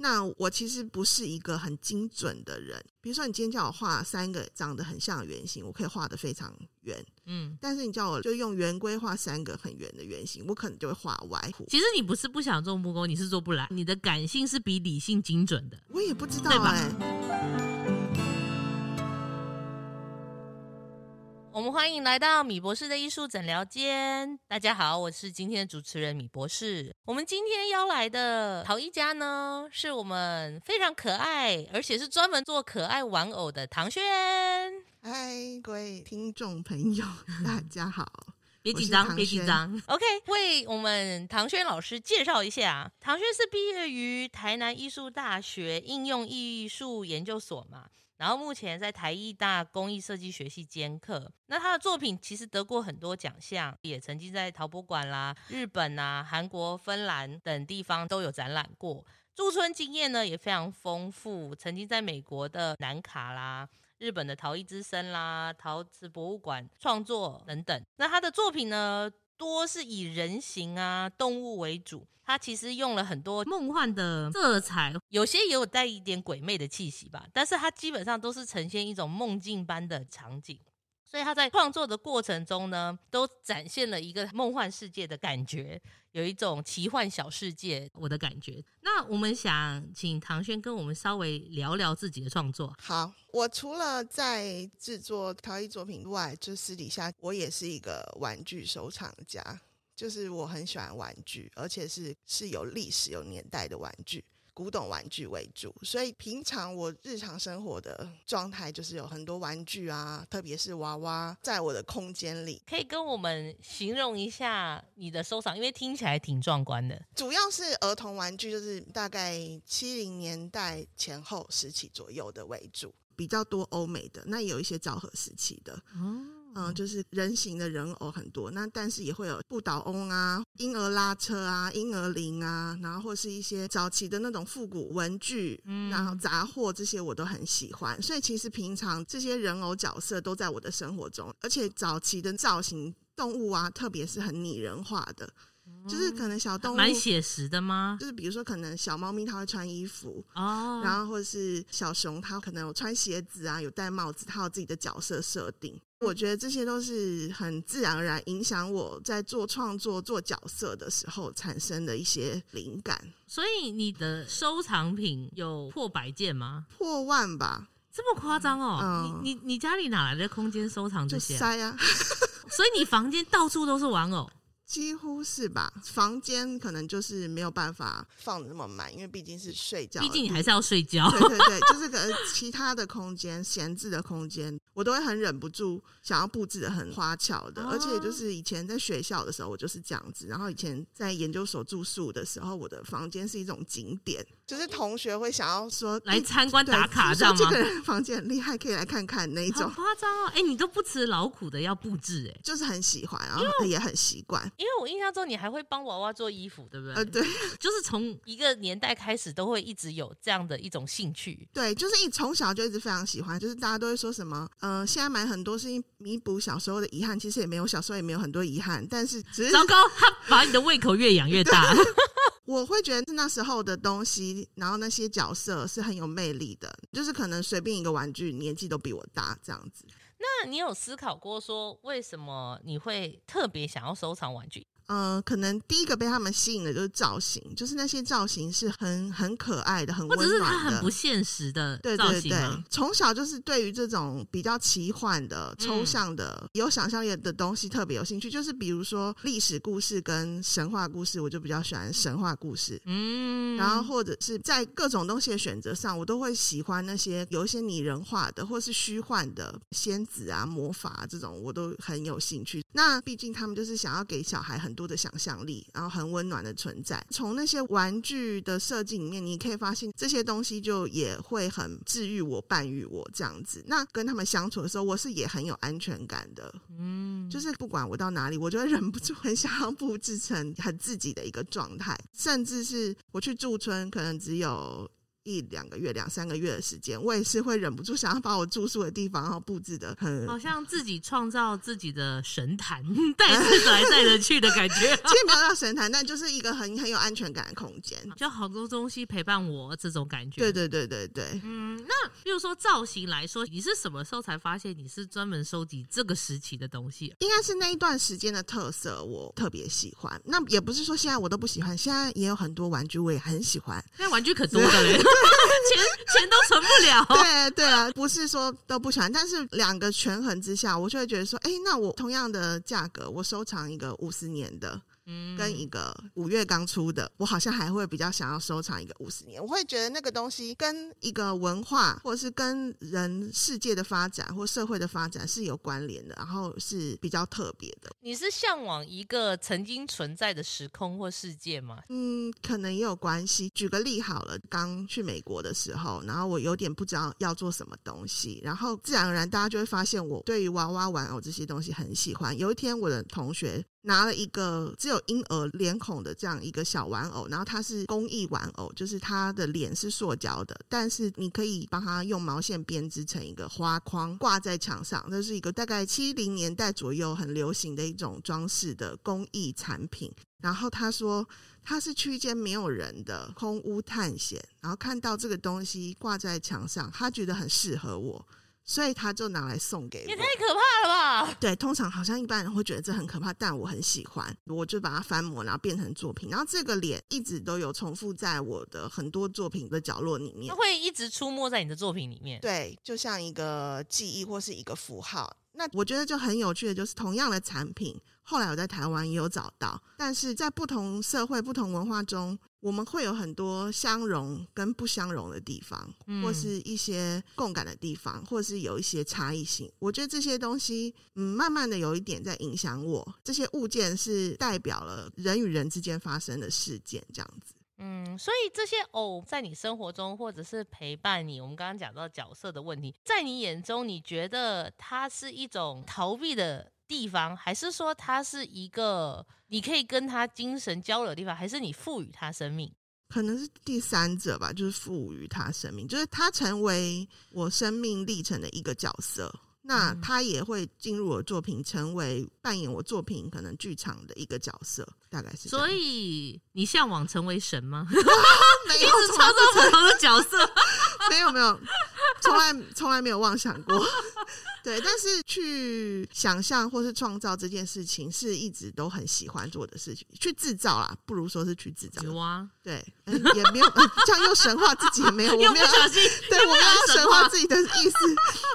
那我其实不是一个很精准的人。比如说，你今天叫我画三个长得很像的圆形，我可以画得非常圆。嗯，但是你叫我就用圆规画三个很圆的圆形，我可能就会画歪。其实你不是不想做木工，你是做不来。你的感性是比理性精准的。我也不知道哎、欸。我们欢迎来到米博士的艺术诊疗间。大家好，我是今天的主持人米博士。我们今天邀来的陶艺家呢，是我们非常可爱，而且是专门做可爱玩偶的唐轩。嗨，各位听众朋友，大家好。别紧张，别紧张。OK，为我们唐轩老师介绍一下，唐轩是毕业于台南艺术大学应用艺术研究所嘛。然后目前在台艺大工艺设计学系兼课，那他的作品其实得过很多奖项，也曾经在陶博馆啦、日本啊、韩国、芬兰等地方都有展览过。驻村经验呢也非常丰富，曾经在美国的南卡啦、日本的陶艺之森啦、陶瓷博物馆创作等等。那他的作品呢，多是以人形啊、动物为主。它其实用了很多梦幻的色彩，有些也有带一点鬼魅的气息吧。但是它基本上都是呈现一种梦境般的场景，所以他在创作的过程中呢，都展现了一个梦幻世界的感觉，有一种奇幻小世界我的感觉。那我们想请唐轩跟我们稍微聊聊自己的创作。好，我除了在制作陶艺作品外，就私底下我也是一个玩具收藏家。就是我很喜欢玩具，而且是是有历史、有年代的玩具，古董玩具为主。所以平常我日常生活的状态就是有很多玩具啊，特别是娃娃，在我的空间里。可以跟我们形容一下你的收藏，因为听起来挺壮观的。主要是儿童玩具，就是大概七零年代前后时期左右的为主，比较多欧美的，那也有一些昭和时期的。嗯嗯，就是人形的人偶很多，那但是也会有不倒翁啊、婴儿拉车啊、婴儿铃啊，然后或是一些早期的那种复古文具，嗯，然后杂货这些我都很喜欢。所以其实平常这些人偶角色都在我的生活中，而且早期的造型动物啊，特别是很拟人化的。就是可能小动物蛮写实的吗？就是比如说，可能小猫咪它会穿衣服哦，然后或者是小熊它可能有穿鞋子啊，有戴帽子，它有自己的角色设定。我觉得这些都是很自然而然影响我在做创作、做角色的时候产生的一些灵感。所以你的收藏品有破百件吗？破万吧？这么夸张哦？嗯、你你你家里哪来的空间收藏这些？塞啊！所以你房间到处都是玩偶。几乎是吧，房间可能就是没有办法放的那么满，因为毕竟是睡觉，毕竟你还是要睡觉。对对对，就是个其他的空间，闲置的空间，我都会很忍不住想要布置的很花巧的。而且就是以前在学校的时候，我就是这样子。然后以前在研究所住宿的时候，我的房间是一种景点，就是同学会想要说来参观打卡，这样吗？这个人房间很厉害，可以来看看那一种。好夸张哦！哎，你都不辞劳苦的要布置，哎，就是很喜欢，然后也很习惯。因为我印象中你还会帮娃娃做衣服，对不对？呃，对，就是从一个年代开始都会一直有这样的一种兴趣。对，就是一从小就一直非常喜欢。就是大家都会说什么，呃，现在买很多是弥补小时候的遗憾，其实也没有，小时候也没有很多遗憾，但是只是糟糕，他把你的胃口越养越大。我会觉得那时候的东西，然后那些角色是很有魅力的，就是可能随便一个玩具年纪都比我大这样子。那你有思考过说，为什么你会特别想要收藏玩具？嗯、呃，可能第一个被他们吸引的就是造型，就是那些造型是很很可爱的，很温暖的，或者是它很不现实的造型。对对对，从小就是对于这种比较奇幻的、抽象的、嗯、有想象力的东西特别有兴趣。就是比如说历史故事跟神话故事，我就比较喜欢神话故事。嗯，然后或者是在各种东西的选择上，我都会喜欢那些有一些拟人化的，或是虚幻的仙子啊、魔法啊这种，我都很有兴趣。那毕竟他们就是想要给小孩很多的想象力，然后很温暖的存在。从那些玩具的设计里面，你可以发现这些东西就也会很治愈我、伴愈我这样子。那跟他们相处的时候，我是也很有安全感的。嗯，就是不管我到哪里，我就会忍不住很想要布置成很自己的一个状态。甚至是我去驻村，可能只有一两个月、两三个月的时间，我也是会忍不住想要把我住宿的地方然后布置的很，好像自己创造自己的神坛，带着来带着去的感觉。其实没有到神坛，但就是一个很很有安全感的空间，就好多东西陪伴我这种感觉。对对对对对。嗯，那比如说造型来说，你是什么时候才发现你是专门收集这个时期的东西？应该是那一段时间的特色，我特别喜欢。那也不是说现在我都不喜欢，现在也有很多玩具我也很喜欢。现在玩具可多了嘞，钱钱都存不了。对对啊，不是说都不喜欢，但是两个权衡之下，我就会觉得说，哎，那我同样的价格，我收藏一个五十年的。跟一个五月刚出的，我好像还会比较想要收藏一个五十年。我会觉得那个东西跟一个文化，或者是跟人世界的发展或社会的发展是有关联的，然后是比较特别的。你是向往一个曾经存在的时空或世界吗？嗯，可能也有关系。举个例好了，刚去美国的时候，然后我有点不知道要做什么东西，然后自然而然大家就会发现我对于娃娃玩偶这些东西很喜欢。有一天，我的同学。拿了一个只有婴儿脸孔的这样一个小玩偶，然后它是工艺玩偶，就是它的脸是塑胶的，但是你可以帮它用毛线编织成一个花框挂在墙上，这是一个大概七零年代左右很流行的一种装饰的工艺产品。然后他说他是去一间没有人的空屋探险，然后看到这个东西挂在墙上，他觉得很适合我。所以他就拿来送给我，也太可怕了吧？对，通常好像一般人会觉得这很可怕，但我很喜欢，我就把它翻模，然后变成作品。然后这个脸一直都有重复在我的很多作品的角落里面，它会一直出没在你的作品里面。对，就像一个记忆或是一个符号。那我觉得就很有趣的，就是同样的产品，后来我在台湾也有找到，但是在不同社会、不同文化中。我们会有很多相容跟不相容的地方，嗯、或是一些共感的地方，或是有一些差异性。我觉得这些东西，嗯，慢慢的有一点在影响我。这些物件是代表了人与人之间发生的事件，这样子。嗯，所以这些偶在你生活中，或者是陪伴你，我们刚刚讲到角色的问题，在你眼中，你觉得它是一种逃避的地方，还是说它是一个你可以跟他精神交流的地方，还是你赋予他生命？可能是第三者吧，就是赋予他生命，就是他成为我生命历程的一个角色。那他也会进入我作品，成为扮演我作品可能剧场的一个角色，大概是。所以你向往成为神吗？没有，一直创造不同的角色。没有没有，从来从来没有妄想过。对，但是去想象或是创造这件事情，是一直都很喜欢做的事情。去制造啦，不如说是去制造。有啊，对，嗯、也没有、嗯、这样又神话自己也没有，我没有小心，对，我没有神话自己的意思。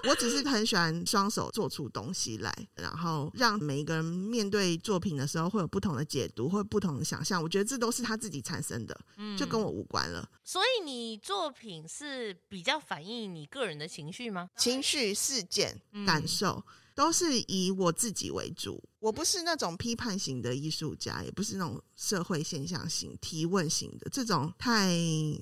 我只是很喜欢双手做出东西来，然后让每一个人面对作品的时候会有不同的解读，或不同的想象。我觉得这都是他自己产生的，就跟我无关了。嗯、所以你作品是比较反映你个人的情绪吗？情绪事件。感受都是以我自己为主，我不是那种批判型的艺术家，也不是那种社会现象型、提问型的这种太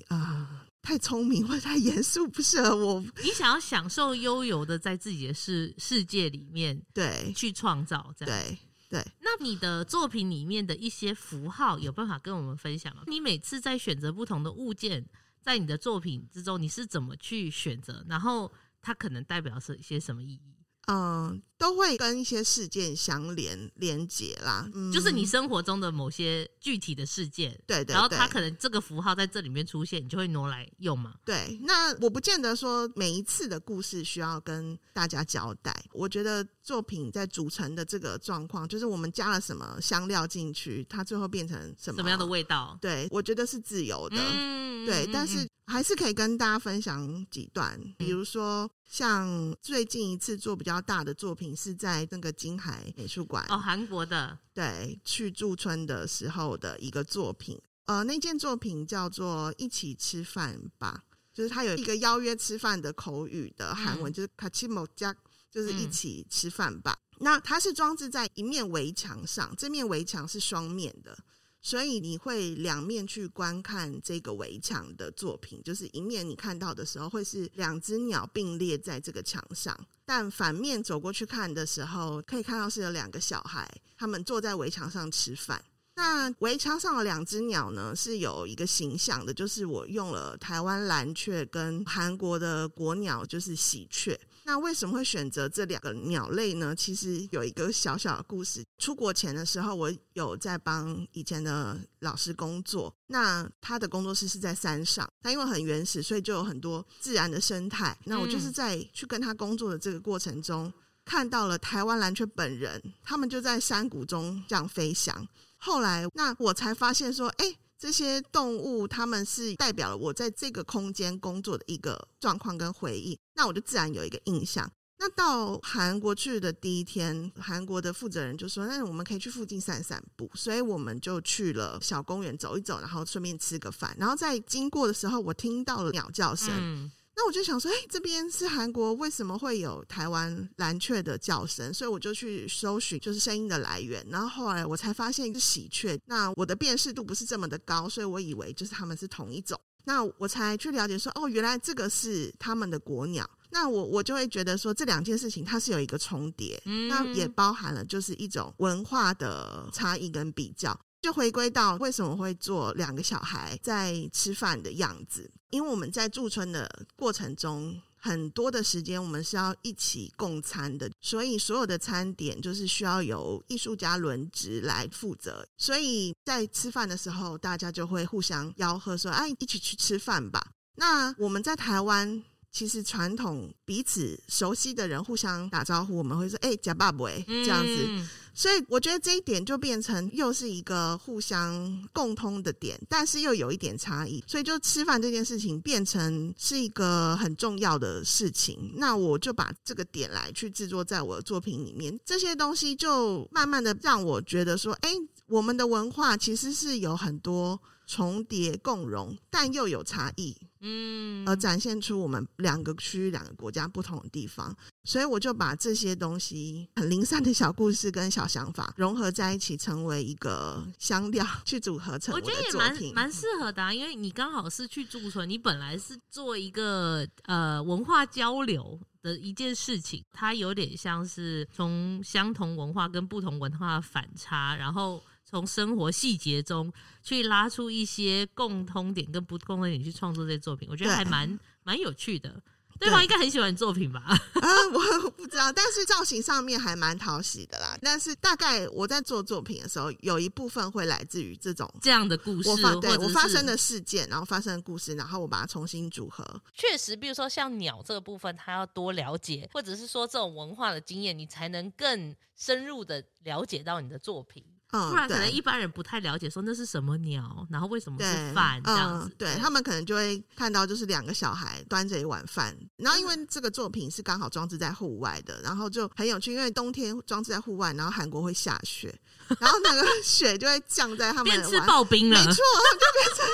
啊、呃、太聪明或者太严肃，不适合我。你想要享受悠游的在自己的世世界里面，对，去创造这样，对对。那你的作品里面的一些符号，有办法跟我们分享吗？你每次在选择不同的物件，在你的作品之中，你是怎么去选择？然后它可能代表是一些什么意义？嗯，都会跟一些事件相连连接啦，嗯，就是你生活中的某些具体的事件，对，对对，然后它可能这个符号在这里面出现，你就会挪来用嘛。对，那我不见得说每一次的故事需要跟大家交代。我觉得作品在组成的这个状况，就是我们加了什么香料进去，它最后变成什么什么样的味道？对，我觉得是自由的，嗯，对，但是。还是可以跟大家分享几段，比如说像最近一次做比较大的作品是在那个金海美术馆哦，韩国的，对，去驻村的时候的一个作品。呃，那件作品叫做“一起吃饭吧”，就是它有一个邀约吃饭的口语的韩文，嗯、就是“卡奇莫加”，就是一起吃饭吧。嗯、那它是装置在一面围墙上，这面围墙是双面的。所以你会两面去观看这个围墙的作品，就是一面你看到的时候会是两只鸟并列在这个墙上，但反面走过去看的时候，可以看到是有两个小孩，他们坐在围墙上吃饭。那围墙上的两只鸟呢，是有一个形象的，就是我用了台湾蓝雀跟韩国的国鸟，就是喜鹊。那为什么会选择这两个鸟类呢？其实有一个小小的故事。出国前的时候，我有在帮以前的老师工作。那他的工作室是在山上，那因为很原始，所以就有很多自然的生态。那我就是在去跟他工作的这个过程中，看到了台湾蓝雀本人，他们就在山谷中这样飞翔。后来，那我才发现说，哎。这些动物，它们是代表了我在这个空间工作的一个状况跟回忆，那我就自然有一个印象。那到韩国去的第一天，韩国的负责人就说：“那我们可以去附近散散步。”所以我们就去了小公园走一走，然后顺便吃个饭。然后在经过的时候，我听到了鸟叫声。那我就想说，哎，这边是韩国，为什么会有台湾蓝雀的叫声？所以我就去搜寻，就是声音的来源。然后后来我才发现是喜鹊。那我的辨识度不是这么的高，所以我以为就是他们是同一种。那我才去了解说，哦，原来这个是他们的国鸟。那我我就会觉得说，这两件事情它是有一个重叠，那也包含了就是一种文化的差异跟比较。就回归到为什么会做两个小孩在吃饭的样子，因为我们在驻村的过程中，很多的时间我们是要一起共餐的，所以所有的餐点就是需要由艺术家轮值来负责，所以在吃饭的时候，大家就会互相吆喝说：“哎，一起去吃饭吧。”那我们在台湾。其实传统彼此熟悉的人互相打招呼，我们会说“哎，呷饱未”这样子。所以我觉得这一点就变成又是一个互相共通的点，但是又有一点差异。所以就吃饭这件事情变成是一个很重要的事情。那我就把这个点来去制作在我的作品里面，这些东西就慢慢的让我觉得说，哎，我们的文化其实是有很多重叠共融，但又有差异。嗯，而展现出我们两个区域、两个国家不同的地方，所以我就把这些东西很零散的小故事跟小想法融合在一起，成为一个香料去组合成我觉得也蛮蛮适合的啊，因为你刚好是去驻村，你本来是做一个呃文化交流的一件事情，它有点像是从相同文化跟不同文化的反差，然后。从生活细节中去拉出一些共通点跟不共通点去创作这些作品，我觉得还蛮蛮有趣的。对方应该很喜欢你作品吧？啊，我不知道，但是造型上面还蛮讨喜的啦。但是大概我在做作品的时候，有一部分会来自于这种这样的故事，我发对我发生的事件，然后发生的故事，然后我把它重新组合。确实，比如说像鸟这个部分，它要多了解，或者是说这种文化的经验，你才能更深入的了解到你的作品。不然可能一般人不太了解，说那是什么鸟，然后为什么是饭这样子。对，对他们可能就会看到就是两个小孩端着一碗饭，然后因为这个作品是刚好装置在户外的，然后就很有趣，因为冬天装置在户外，然后韩国会下雪，然后那个 雪就会降在他们，变吃刨冰了，没错，就变成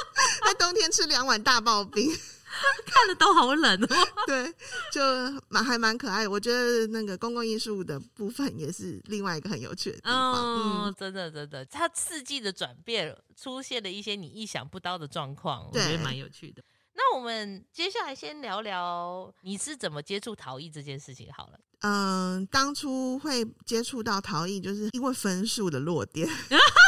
在冬天吃两碗大刨冰。看了都好冷哦。对，就蛮还蛮可爱的。我觉得那个公共艺术的部分也是另外一个很有趣的地方。哦、嗯，真的真的，它四季的转变出现了一些你意想不到的状况，我觉得蛮有趣的。那我们接下来先聊聊你是怎么接触陶艺这件事情好了。嗯，当初会接触到陶艺，就是因为分数的落点。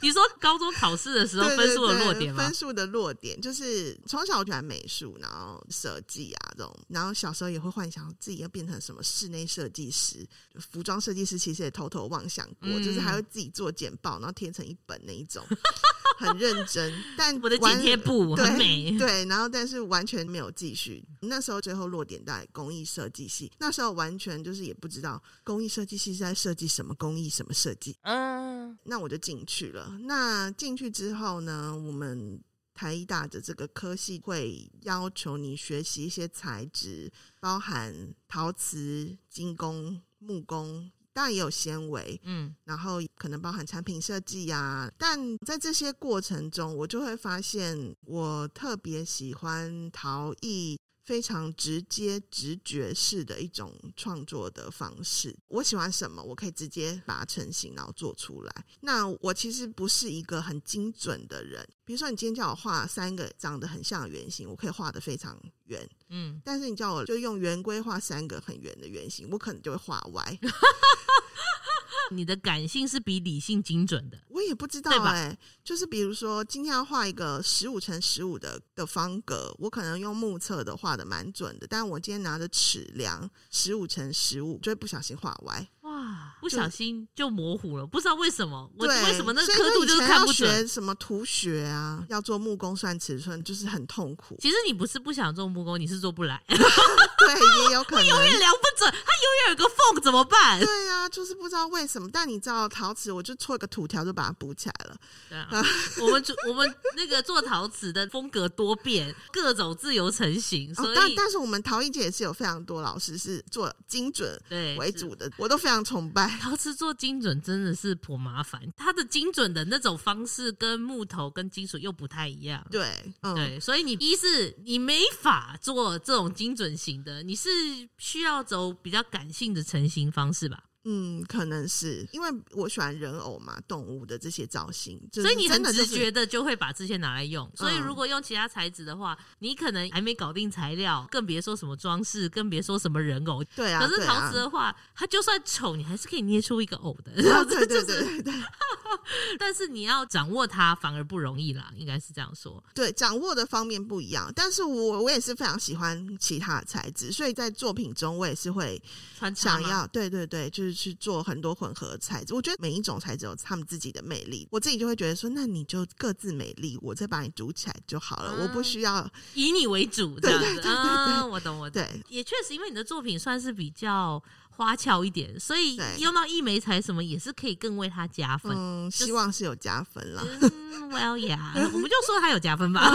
你说高中考试的时候分数的落点吗？分数的落点就是从小我喜欢美术，然后设计啊这种，然后小时候也会幻想自己要变成什么室内设计师、服装设计师，其实也偷偷妄想过，嗯、就是还会自己做简报，然后贴成一本那一种，很认真。但我的剪贴簿很美，对，然后但是完全没有继续。那时候最后落点在工艺设计系，那时候完全就是也不知道工艺设计系是在设计什么工艺什么设计。嗯，那我就进去了。那进去之后呢，我们台艺大的这个科系会要求你学习一些材质，包含陶瓷、金工、木工，当然也有纤维，嗯，然后可能包含产品设计呀。但在这些过程中，我就会发现，我特别喜欢陶艺。非常直接、直觉式的一种创作的方式。我喜欢什么，我可以直接把它成型，然后做出来。那我其实不是一个很精准的人。比如说，你今天叫我画三个长得很像的圆形，我可以画得非常圆。嗯，但是你叫我就用圆规画三个很圆的圆形，我可能就会画歪。你的感性是比理性精准的，我也不知道哎、欸，就是比如说今天要画一个十五乘十五的的方格，我可能用目测的画的蛮准的，但我今天拿着尺量十五乘十五，就会不小心画歪。哇，不小心就模糊了，不知道为什么。我为什么那个刻度就是看不准？学什么图学啊，要做木工算尺寸，就是很痛苦。其实你不是不想做木工，你是做不来。对，也有可能。永远量不准，它永远有个缝，怎么办？对呀、啊，就是不知道为什么。但你知道陶瓷，我就搓一个土条就把它补起来了。对啊，我们我们那个做陶瓷的风格多变，各种自由成型。所以，哦、但但是我们陶艺界也是有非常多老师是做精准为主的，我都非常崇拜。陶瓷做精准真的是颇麻烦，它的精准的那种方式跟木头跟金属又不太一样。对，嗯、对，所以你一是你没法做这种精准型的。你是需要走比较感性的成型方式吧？嗯，可能是因为我喜欢人偶嘛，动物的这些造型，就是、所以你很直觉的就会把这些拿来用。所以如果用其他材质的话，嗯、你可能还没搞定材料，更别说什么装饰，更别说什么人偶。对啊，可是陶瓷的话，啊、它就算丑，你还是可以捏出一个偶的。啊、对对对对对。但是你要掌握它，反而不容易啦，应该是这样说。对，掌握的方面不一样。但是我我也是非常喜欢其他的材质，所以在作品中我也是会想要。对对对，就是。去做很多混合材质，我觉得每一种材质有他们自己的魅力。我自己就会觉得说，那你就各自美丽，我再把你组起来就好了。嗯、我不需要以你为主这样子。对对对对对啊，我懂我懂。对，也确实，因为你的作品算是比较花俏一点，所以用到异媒材什么也是可以更为它加分。嗯，希望是有加分了。嗯，Well yeah，我们就说它有加分吧。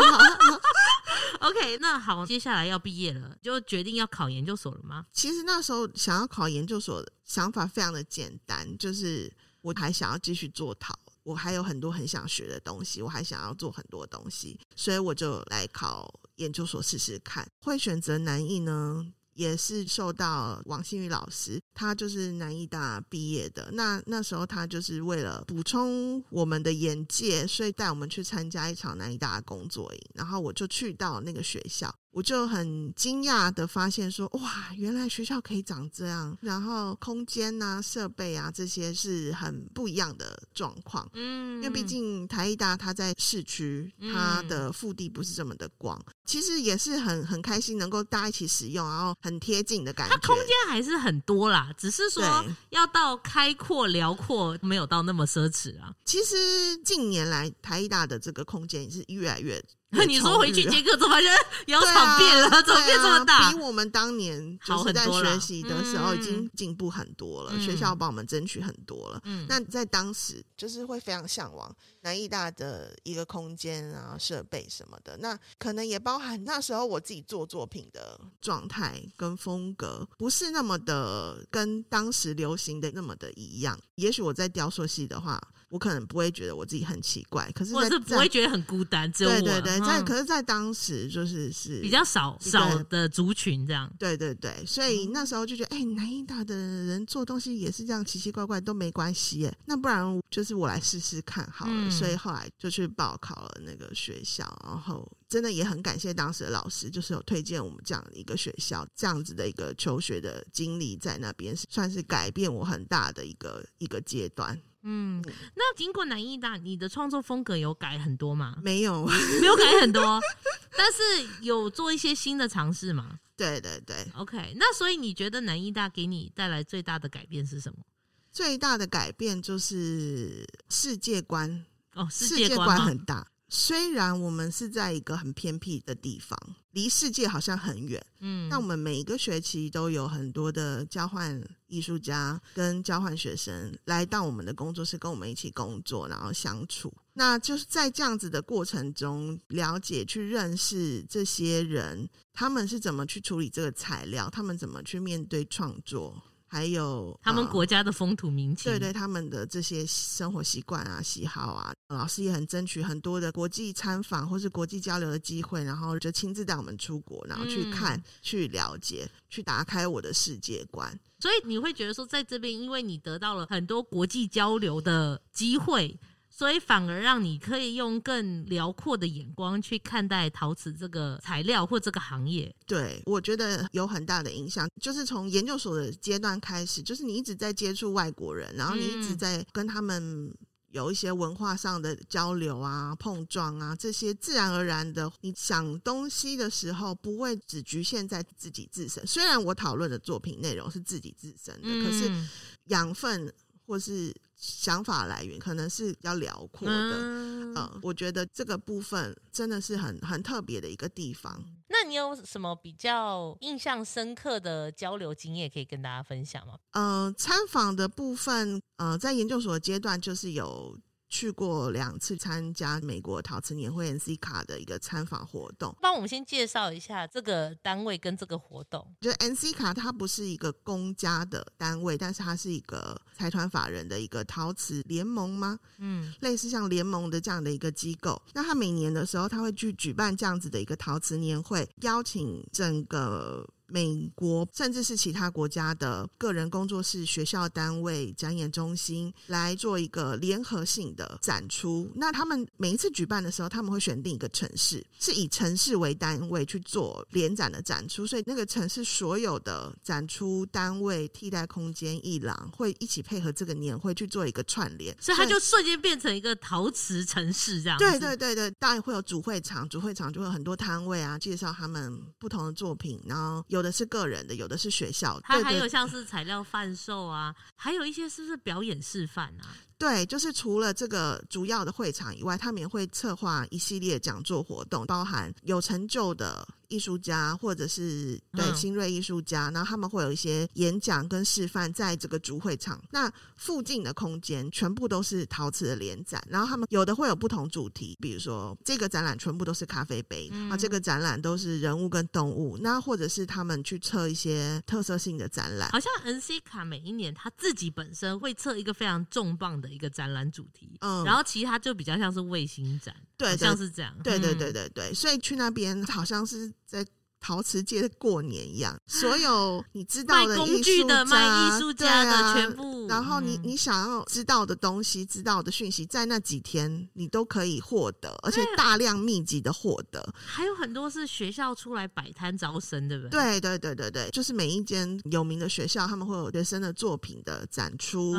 OK，那好，接下来要毕业了，就决定要考研究所了吗？其实那时候想要考研究所的想法非常的简单，就是我还想要继续做陶，我还有很多很想学的东西，我还想要做很多东西，所以我就来考研究所试试看。会选择南艺呢，也是受到王新宇老师，他就是南艺大毕业的。那那时候他就是为了补充我们的眼界，所以带我们去参加一场南艺大的工作营。然后我就去到那个学校。我就很惊讶的发现说，哇，原来学校可以长这样，然后空间啊、设备啊这些是很不一样的状况。嗯，因为毕竟台艺大它在市区，它的腹地不是这么的广，其实也是很很开心能够大家一起使用，然后很贴近的感觉。它空间还是很多啦，只是说要到开阔辽阔，没有到那么奢侈啊。其实近年来台艺大的这个空间也是越来越。你说回去接课，怎么发现窑厂变了？怎么变这么大？啊、比我们当年就是在学习的时候已经进步很多了。嗯、学校帮我们争取很多了。嗯，那在当时就是会非常向往南艺大的一个空间啊、设备什么的。那可能也包含那时候我自己做作品的状态跟风格，不是那么的跟当时流行的那么的一样。也许我在雕塑系的话。我可能不会觉得我自己很奇怪，可是在我是不会觉得很孤单，只有我。对对对，在、嗯、可是，在当时就是是比较少少的族群这样。对对对，所以那时候就觉得，哎、欸，南艺大的人做东西也是这样奇奇怪怪都没关系耶，那不然就是我来试试看好了。嗯、所以后来就去报考了那个学校，然后真的也很感谢当时的老师，就是有推荐我们这样的一个学校，这样子的一个求学的经历在那边算是改变我很大的一个一个阶段。嗯，那经过南艺大，你的创作风格有改很多吗？没有，没有改很多，但是有做一些新的尝试吗？对对对，OK。那所以你觉得南艺大给你带来最大的改变是什么？最大的改变就是世界观哦，世界观很大。虽然我们是在一个很偏僻的地方，离世界好像很远，嗯，但我们每一个学期都有很多的交换艺术家跟交换学生来到我们的工作室，跟我们一起工作，然后相处。那就是在这样子的过程中，了解、去认识这些人，他们是怎么去处理这个材料，他们怎么去面对创作。还有他们国家的风土民情，对对，他们的这些生活习惯啊、喜好啊，老师也很争取很多的国际参访或是国际交流的机会，然后就亲自带我们出国，然后去看、嗯、去了解、去打开我的世界观。所以你会觉得说，在这边，因为你得到了很多国际交流的机会。所以反而让你可以用更辽阔的眼光去看待陶瓷这个材料或这个行业。对，我觉得有很大的影响，就是从研究所的阶段开始，就是你一直在接触外国人，然后你一直在跟他们。有一些文化上的交流啊、碰撞啊，这些自然而然的，你想东西的时候不会只局限在自己自身。虽然我讨论的作品内容是自己自身的，嗯、可是养分或是想法来源可能是比较辽阔的。嗯，嗯，我觉得这个部分真的是很很特别的一个地方。那你有什么比较印象深刻的交流经验可以跟大家分享吗？呃，参访的部分，呃，在研究所阶段就是有。去过两次参加美国陶瓷年会 NCCA 的一个参访活动，帮我们先介绍一下这个单位跟这个活动。就 NCCA 它不是一个公家的单位，但是它是一个财团法人的一个陶瓷联盟吗？嗯，类似像联盟的这样的一个机构。那它每年的时候，它会去举办这样子的一个陶瓷年会，邀请整个。美国甚至是其他国家的个人工作室、学校单位、展演中心来做一个联合性的展出。那他们每一次举办的时候，他们会选定一个城市，是以城市为单位去做联展的展出。所以那个城市所有的展出单位、替代空间、艺廊会一起配合这个年会去做一个串联，所以它就瞬间变成一个陶瓷城市这样。对对对对，当然会有主会场，主会场就会有很多摊位啊，介绍他们不同的作品，然后。有的是个人的，有的是学校的。它还有像是材料贩售啊，还有一些是不是表演示范啊？对，就是除了这个主要的会场以外，他们也会策划一系列讲座活动，包含有成就的。艺术家或者是对新锐艺术家，然后他们会有一些演讲跟示范，在这个主会场。那附近的空间全部都是陶瓷的联展，然后他们有的会有不同主题，比如说这个展览全部都是咖啡杯，啊，这个展览都是人物跟动物，那或者是他们去测一些特色性的展览。好像 NCCA 每一年他自己本身会测一个非常重磅的一个展览主题，嗯，然后其他就比较像是卫星展，对，像是这样，对对对对对，所以去那边好像是。在陶瓷界的过年一样，所有你知道的工具的、卖艺术家的全部，然后你你想要知道的东西、知道的讯息，在那几天你都可以获得，而且大量密集的获得。还有很多是学校出来摆摊招生，对不对？对对对对对，就是每一间有名的学校，他们会有学生的作品的展出，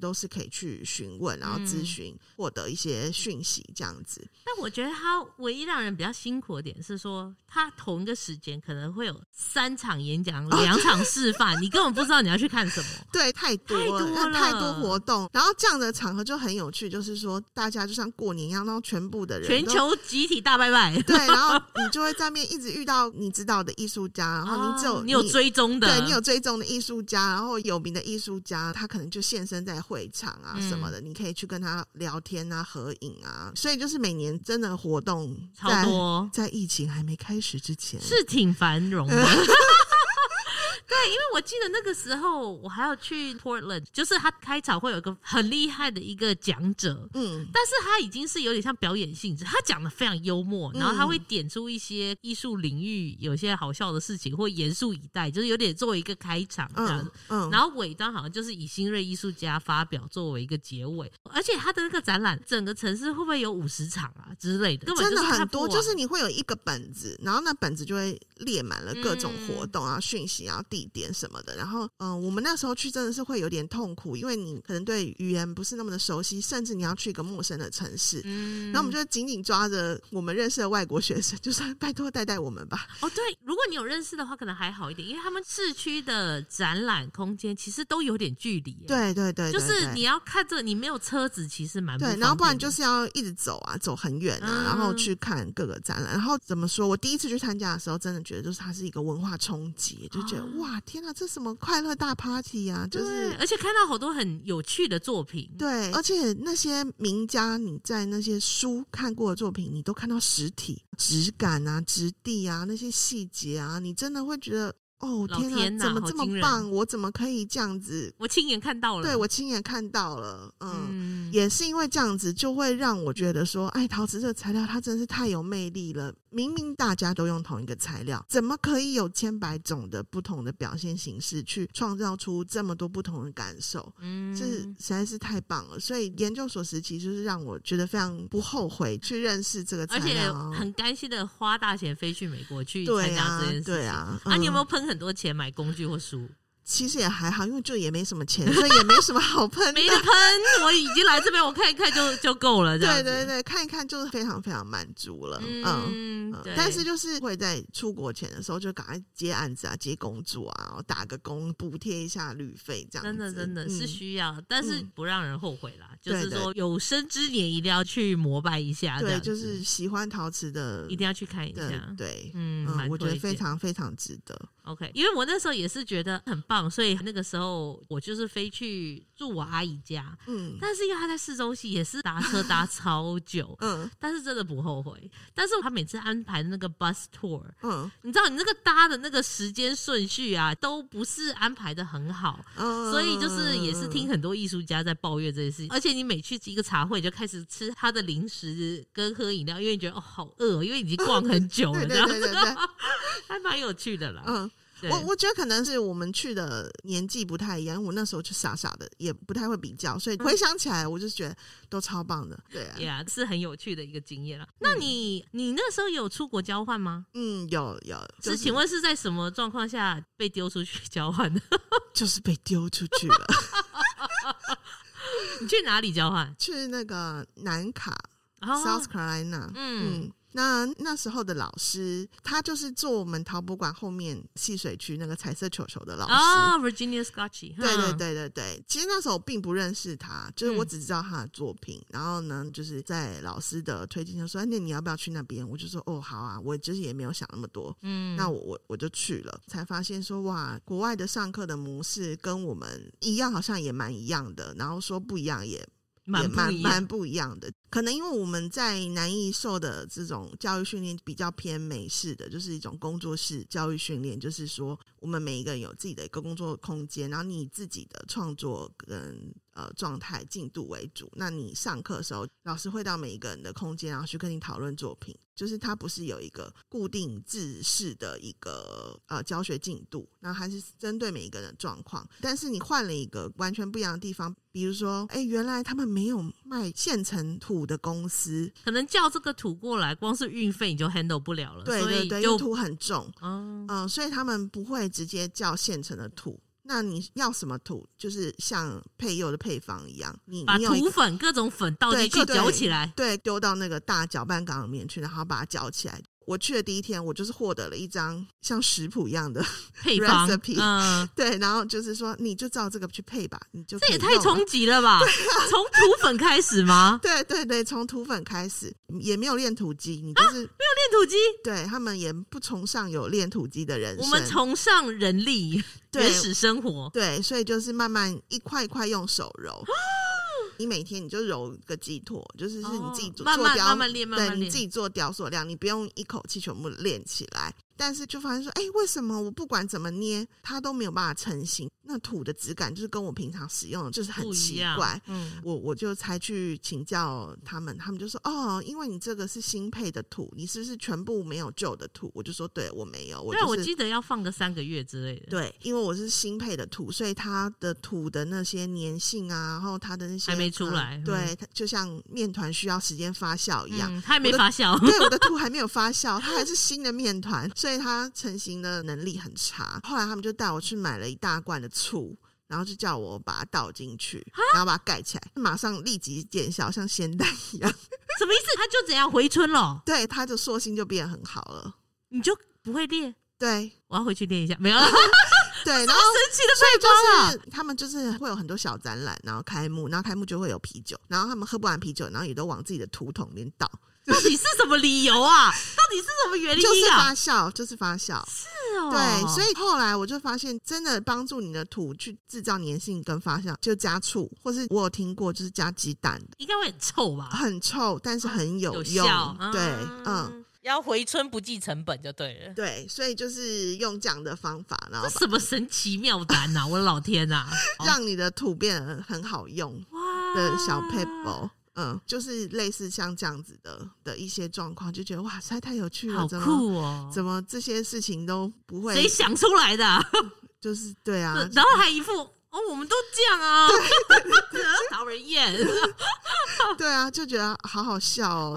都是可以去询问，然后咨询，获得一些讯息这样子。但我觉得他唯一让人比较辛苦的点是说，他同一个时间。可能会有三场演讲，两场示范，你根本不知道你要去看什么。对，太多了，太多活动。然后这样的场合就很有趣，就是说大家就像过年一样，然后全部的人，全球集体大拜拜。对，然后你就会在那边一直遇到你知道的艺术家，然后你只有你有追踪的，对你有追踪的艺术家，然后有名的艺术家，他可能就现身在会场啊什么的，你可以去跟他聊天啊、合影啊。所以就是每年真的活动超多，在疫情还没开始之前是。挺繁荣的。对，因为我记得那个时候我还要去 Portland，就是他开场会有一个很厉害的一个讲者，嗯，但是他已经是有点像表演性质，他讲的非常幽默，然后他会点出一些艺术领域有些好笑的事情，或严肃以待，就是有点作为一个开场这样子，嗯，嗯，然后尾端好像就是以新锐艺术家发表作为一个结尾，而且他的那个展览，整个城市会不会有五十场啊之类的？根本真的很多，就是你会有一个本子，然后那本子就会列满了各种活动啊、讯息啊。地点什么的，然后嗯、呃，我们那时候去真的是会有点痛苦，因为你可能对语言不是那么的熟悉，甚至你要去一个陌生的城市，嗯，然后我们就紧紧抓着我们认识的外国学生，就说拜托带带我们吧。哦，对，如果你有认识的话，可能还好一点，因为他们市区的展览空间其实都有点距离，对对对，就是你要看这你没有车子，其实蛮对，然后不然就是要一直走啊，走很远啊，嗯、然后去看各个展览。然后怎么说？我第一次去参加的时候，真的觉得就是它是一个文化冲击，就觉得、哦、哇。哇，天哪，这什么快乐大 party 啊！就是，而且看到好多很有趣的作品。对，而且那些名家，你在那些书看过的作品，你都看到实体质感啊、质地啊、那些细节啊，你真的会觉得哦天哪，天哪怎么这么棒？我怎么可以这样子？我亲眼看到了，对我亲眼看到了，嗯，嗯也是因为这样子，就会让我觉得说，哎，陶瓷这个材料它真是太有魅力了。明明大家都用同一个材料，怎么可以有千百种的不同的表现形式，去创造出这么多不同的感受？嗯，这实在是太棒了。所以研究所时期就是让我觉得非常不后悔去认识这个材料，而且很甘心的花大钱飞去美国去参加这件事情。对啊，对啊。嗯、啊，你有没有喷很多钱买工具或书？其实也还好，因为就也没什么钱，所以也没什么好喷的。没得喷，我已经来这边，我看一看就 就够了。对对对，看一看就是非常非常满足了。嗯，嗯嗯，但是就是会在出国前的时候就赶快接案子啊，接工作啊，打个工补贴一下旅费，这样子。真的真的是需要，嗯、但是不让人后悔啦。嗯、就是说有生之年一定要去膜拜一下。对，就是喜欢陶瓷的一定要去看一下。对，嗯，嗯我觉得非常非常值得。OK，因为我那时候也是觉得很棒，所以那个时候我就是飞去住我阿姨家。嗯，但是因为她在市中心，也是搭车搭超久。嗯，但是真的不后悔。但是他每次安排的那个 bus tour，嗯，你知道你那个搭的那个时间顺序啊，都不是安排的很好。嗯，所以就是也是听很多艺术家在抱怨这件事情。而且你每去一个茶会，就开始吃他的零食跟喝饮料，因为你觉得哦好饿，因为已经逛很久了，这样子，还蛮有趣的啦。嗯。对我我觉得可能是我们去的年纪不太一样，我那时候就傻傻的，也不太会比较，所以回想起来，我就觉得都超棒的。对呀、是很有趣的一个经验了。嗯、那你你那时候有出国交换吗？嗯，有有。就是、是请问是在什么状况下被丢出去交换的？就是被丢出去了。你去哪里交换？去那个南卡、oh,，South Carolina。嗯。嗯那那时候的老师，他就是做我们陶博馆后面戏水区那个彩色球球的老师啊、oh,，Virginia Scotchy。对对对对对，其实那时候我并不认识他，就是我只知道他的作品。嗯、然后呢，就是在老师的推荐下说，那你要不要去那边？我就说哦，好啊，我就是也没有想那么多。嗯，那我我我就去了，才发现说哇，国外的上课的模式跟我们一样，好像也蛮一样的。然后说不一样也。也蛮蛮不一样的，可能因为我们在南艺受的这种教育训练比较偏美式的，就是一种工作室教育训练，就是说我们每一个人有自己的一个工作空间，然后你自己的创作跟呃状态进度为主。那你上课的时候，老师会到每一个人的空间，然后去跟你讨论作品。就是它不是有一个固定制式的一个呃教学进度，然后还是针对每一个人的状况。但是你换了一个完全不一样的地方，比如说，哎，原来他们没有卖现成图土的公司，可能叫这个土过来，光是运费你就 handle 不了了。对对对，因为土很重，嗯嗯、呃，所以他们不会直接叫现成的土。那你要什么土？就是像配釉的配方一样，你把土粉各种粉倒进去搅起来，对，丢到那个大搅拌缸里面去，然后把它搅起来。我去的第一天，我就是获得了一张像食谱一样的配方，recipe, 嗯，对，然后就是说，你就照这个去配吧，你就这也太冲击了吧？从、啊、土粉开始吗？对对对，从土粉开始，也没有练土鸡，你就是、啊、没有练土鸡，对他们也不崇尚有练土鸡的人，我们崇尚人力原始生活，对，所以就是慢慢一块一块用手揉。你每天你就揉个鸡拓，就是是你自己做雕，慢慢练，慢慢练，对，你自己做雕塑量，你不用一口气全部练起来。但是就发现说，哎、欸，为什么我不管怎么捏，它都没有办法成型？那土的质感就是跟我平常使用的就是很奇怪。嗯，我我就才去请教他们，他们就说，哦，因为你这个是新配的土，你是不是全部没有旧的土？我就说，对，我没有。我就是、对，我记得要放个三个月之类的。对，因为我是新配的土，所以它的土的那些粘性啊，然后它的那些还没出来。嗯、对，它就像面团需要时间发酵一样，嗯、它还没发酵。对，我的土还没有发酵，它还是新的面团。所以它成型的能力很差。后来他们就带我去买了一大罐的醋，然后就叫我把它倒进去，然后把它盖起来，马上立即见效，像仙丹一样。什么意思？它就怎样回春了？对，它的塑性就变很好了。你就不会裂？对，我要回去练一下。没有了。对，然后神奇的配方啊！他们就是会有很多小展览，然后开幕，然后开幕就会有啤酒，然后他们喝不完啤酒，然后也都往自己的土桶里面倒。到底是什么理由啊？到底是什么原因啊？就是发酵，就是发酵。是哦，对，所以后来我就发现，真的帮助你的土去制造粘性跟发酵，就加醋，或是我有听过，就是加鸡蛋的，应该会很臭吧？很臭，但是很有用。对，嗯。要回春不计成本就对了。对，所以就是用这样的方法，然后这什么神奇妙丹呐、啊！我的老天呐、啊，让你的土变得很好用的小 paper。嗯，就是类似像这样子的的一些状况，就觉得哇，实在太有趣了，好酷哦！怎么这些事情都不会？谁想出来的、啊？就是对啊，然后还一副哦，我们都这样啊，讨人厌。对啊，就觉得好好笑哦，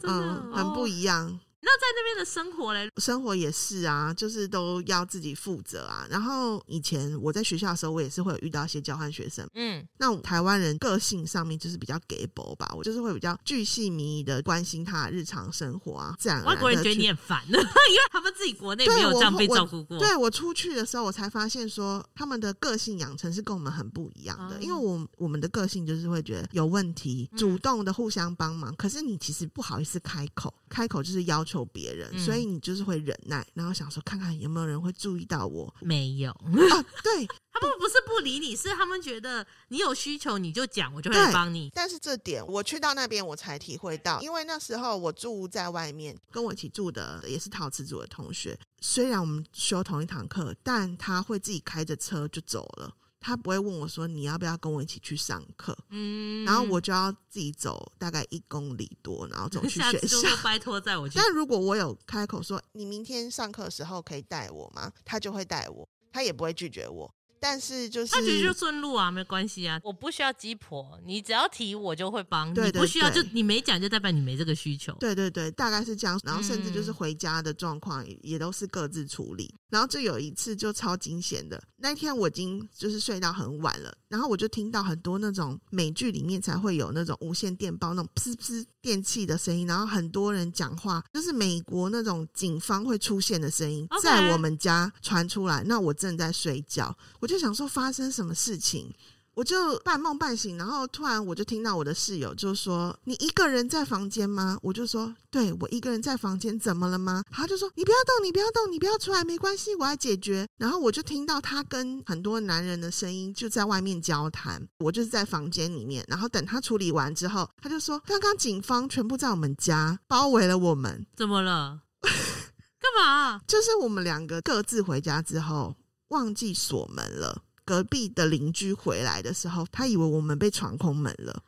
就是嗯，很不一样。那在那边的生活嘞？生活也是啊，就是都要自己负责啊。然后以前我在学校的时候，我也是会有遇到一些交换学生。嗯，那台湾人个性上面就是比较给薄吧，我就是会比较巨细靡遗的关心他的日常生活啊。这样外国人觉得你很烦，因为他们自己国内没有这样被照顾过。对，我出去的时候，我才发现说他们的个性养成是跟我们很不一样的。嗯、因为我我们的个性就是会觉得有问题，主动的互相帮忙。嗯、可是你其实不好意思开口，开口就是要求别人，嗯、所以你就是会忍耐，然后想说看看有没有人会注意到我。没有啊，对 他们不是不理你，是他们觉得你有需求你就讲，我就会帮你。但是这点我去到那边我才体会到，因为那时候我住在外面，跟我一起住的也是陶瓷组的同学，虽然我们修同一堂课，但他会自己开着车就走了。他不会问我说，你要不要跟我一起去上课？嗯，然后我就要自己走大概一公里多，然后走去 学校。拜托在我 去。但如果我有开口说，你明天上课的时候可以带我吗？他就会带我，他也不会拒绝我。但是就是他其实就顺路啊，没关系啊，我不需要鸡婆，你只要提我就会帮。对对对，你不需要就你没讲就代表你没这个需求。对对对，大概是这样。然后甚至就是回家的状况也都是各自处理。然后就有一次就超惊险的，那天我已经就是睡到很晚了，然后我就听到很多那种美剧里面才会有那种无线电报那种噗噗电器的声音，然后很多人讲话，就是美国那种警方会出现的声音.在我们家传出来。那我正在睡觉，我就想说发生什么事情。我就半梦半醒，然后突然我就听到我的室友就说：“你一个人在房间吗？”我就说：“对，我一个人在房间，怎么了吗？”他就说：“你不要动，你不要动，你不要出来，没关系，我来解决。”然后我就听到他跟很多男人的声音就在外面交谈，我就是在房间里面。然后等他处理完之后，他就说：“刚刚警方全部在我们家包围了我们，怎么了？干嘛？就是我们两个各自回家之后忘记锁门了。”隔壁的邻居回来的时候，他以为我们被闯空门了，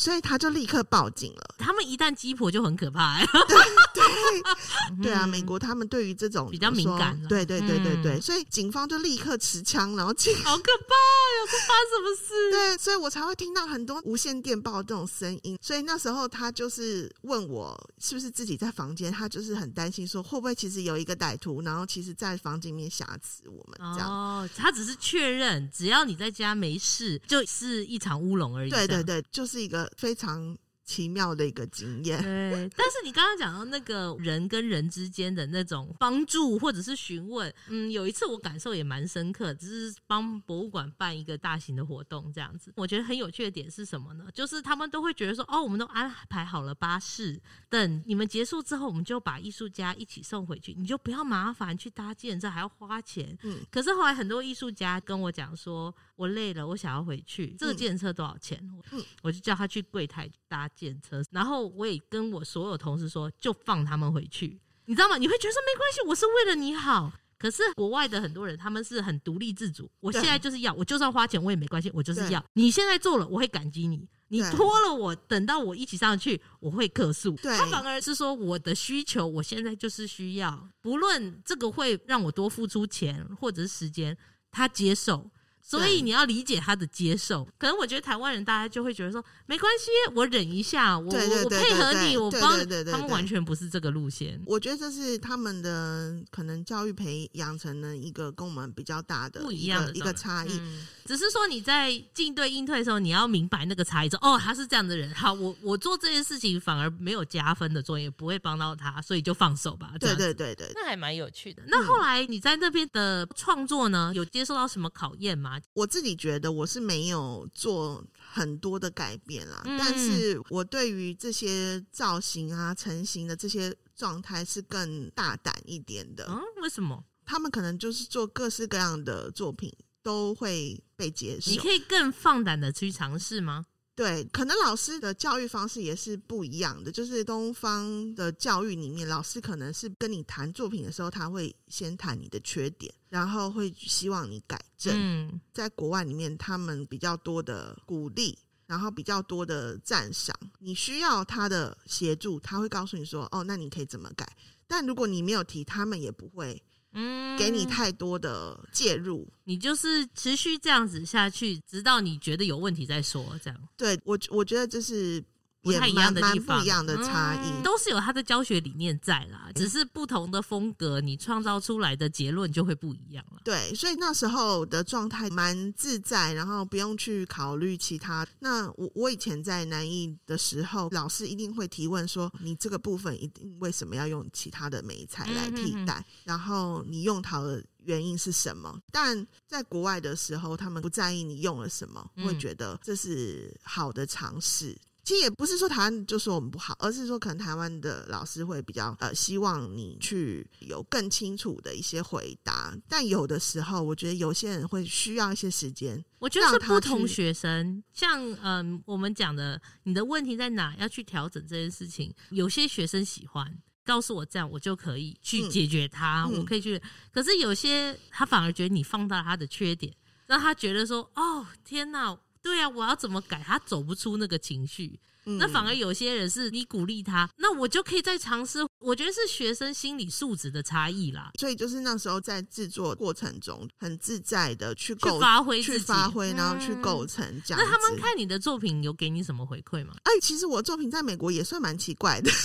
所以他就立刻报警了。他们一旦鸡婆就很可怕，欸，对对 对啊！美国他们对于这种比较敏感，对对对对对，所以警方就立刻持枪，然后进。好可怕呀！这发生什么事？对，所以我才会听到很多无线电报这种声音。所以那时候他就是问我是不是自己在房间，他就是很担心说会不会其实有一个歹徒，然后其实在房间里面挟持我们这样。哦他只是确认，只要你在家没事，就是一场乌龙而已。对对对，就是一个非常。奇妙的一个经验。对，但是你刚刚讲到那个人跟人之间的那种帮助或者是询问，嗯，有一次我感受也蛮深刻，只是帮博物馆办一个大型的活动这样子。我觉得很有趣的点是什么呢？就是他们都会觉得说，哦，我们都安排好了巴士，等你们结束之后，我们就把艺术家一起送回去，你就不要麻烦去搭建，这还要花钱。嗯，可是后来很多艺术家跟我讲说，我累了，我想要回去，这个计程车多少钱？嗯，我就叫他去柜台搭。检车，然后我也跟我所有同事说，就放他们回去，你知道吗？你会觉得说没关系，我是为了你好。可是国外的很多人，他们是很独立自主。我现在就是要，我就算花钱我也没关系，我就是要。你现在做了，我会感激你。你拖了我，等到我一起上去，我会客诉。他反而是说我的需求，我现在就是需要，不论这个会让我多付出钱或者是时间，他接受。所以你要理解他的接受，可能我觉得台湾人大家就会觉得说没关系，我忍一下，我我配合你，我帮。他们完全不是这个路线。我觉得这是他们的可能教育培养成了一个跟我们比较大的不一样的一个差异。只是说你在进对应退的时候，你要明白那个差异。说哦，他是这样的人，好，我我做这件事情反而没有加分的作业，不会帮到他，所以就放手吧。对对对对，那还蛮有趣的。那后来你在那边的创作呢，有接受到什么考验吗？我自己觉得我是没有做很多的改变啦，嗯、但是我对于这些造型啊、成型的这些状态是更大胆一点的。嗯，为什么？他们可能就是做各式各样的作品都会被接受。你可以更放胆的去尝试吗？对，可能老师的教育方式也是不一样的。就是东方的教育里面，老师可能是跟你谈作品的时候，他会先谈你的缺点，然后会希望你改正。嗯，在国外里面，他们比较多的鼓励，然后比较多的赞赏。你需要他的协助，他会告诉你说：“哦，那你可以怎么改？”但如果你没有提，他们也不会。嗯，给你太多的介入，你就是持续这样子下去，直到你觉得有问题再说。这样，对我，我觉得这是。不太一样的地方，不一样的差异，嗯，都是有他的教学理念在啦，只是不同的风格，你创造出来的结论就会不一样了。对，所以那时候的状态蛮自在，然后不用去考虑其他。那我我以前在南艺的时候，老师一定会提问说：“你这个部分一定为什么要用其他的媒材来替代？嗯哼哼，然后你用陶的原因是什么？”但在国外的时候，他们不在意你用了什么，会觉得这是好的尝试。其实也不是说台湾就说我们不好，而是说可能台湾的老师会比较呃希望你去有更清楚的一些回答，但有的时候我觉得有些人会需要一些时间。我觉得是不同学生，像嗯、呃、我们讲的你的问题在哪，要去调整这件事情。有些学生喜欢告诉我这样，我就可以去解决它，嗯、我可以去。可是有些他反而觉得你放大他的缺点，让他觉得说哦天哪。对啊，我要怎么改？他走不出那个情绪，嗯、那反而有些人是你鼓励他，那我就可以再尝试。我觉得是学生心理素质的差异啦。所以就是那时候在制作过程中，很自在的去构去发挥去发挥，然后去构成这样、嗯。那他们看你的作品有给你什么回馈吗？哎，其实我作品在美国也算蛮奇怪的。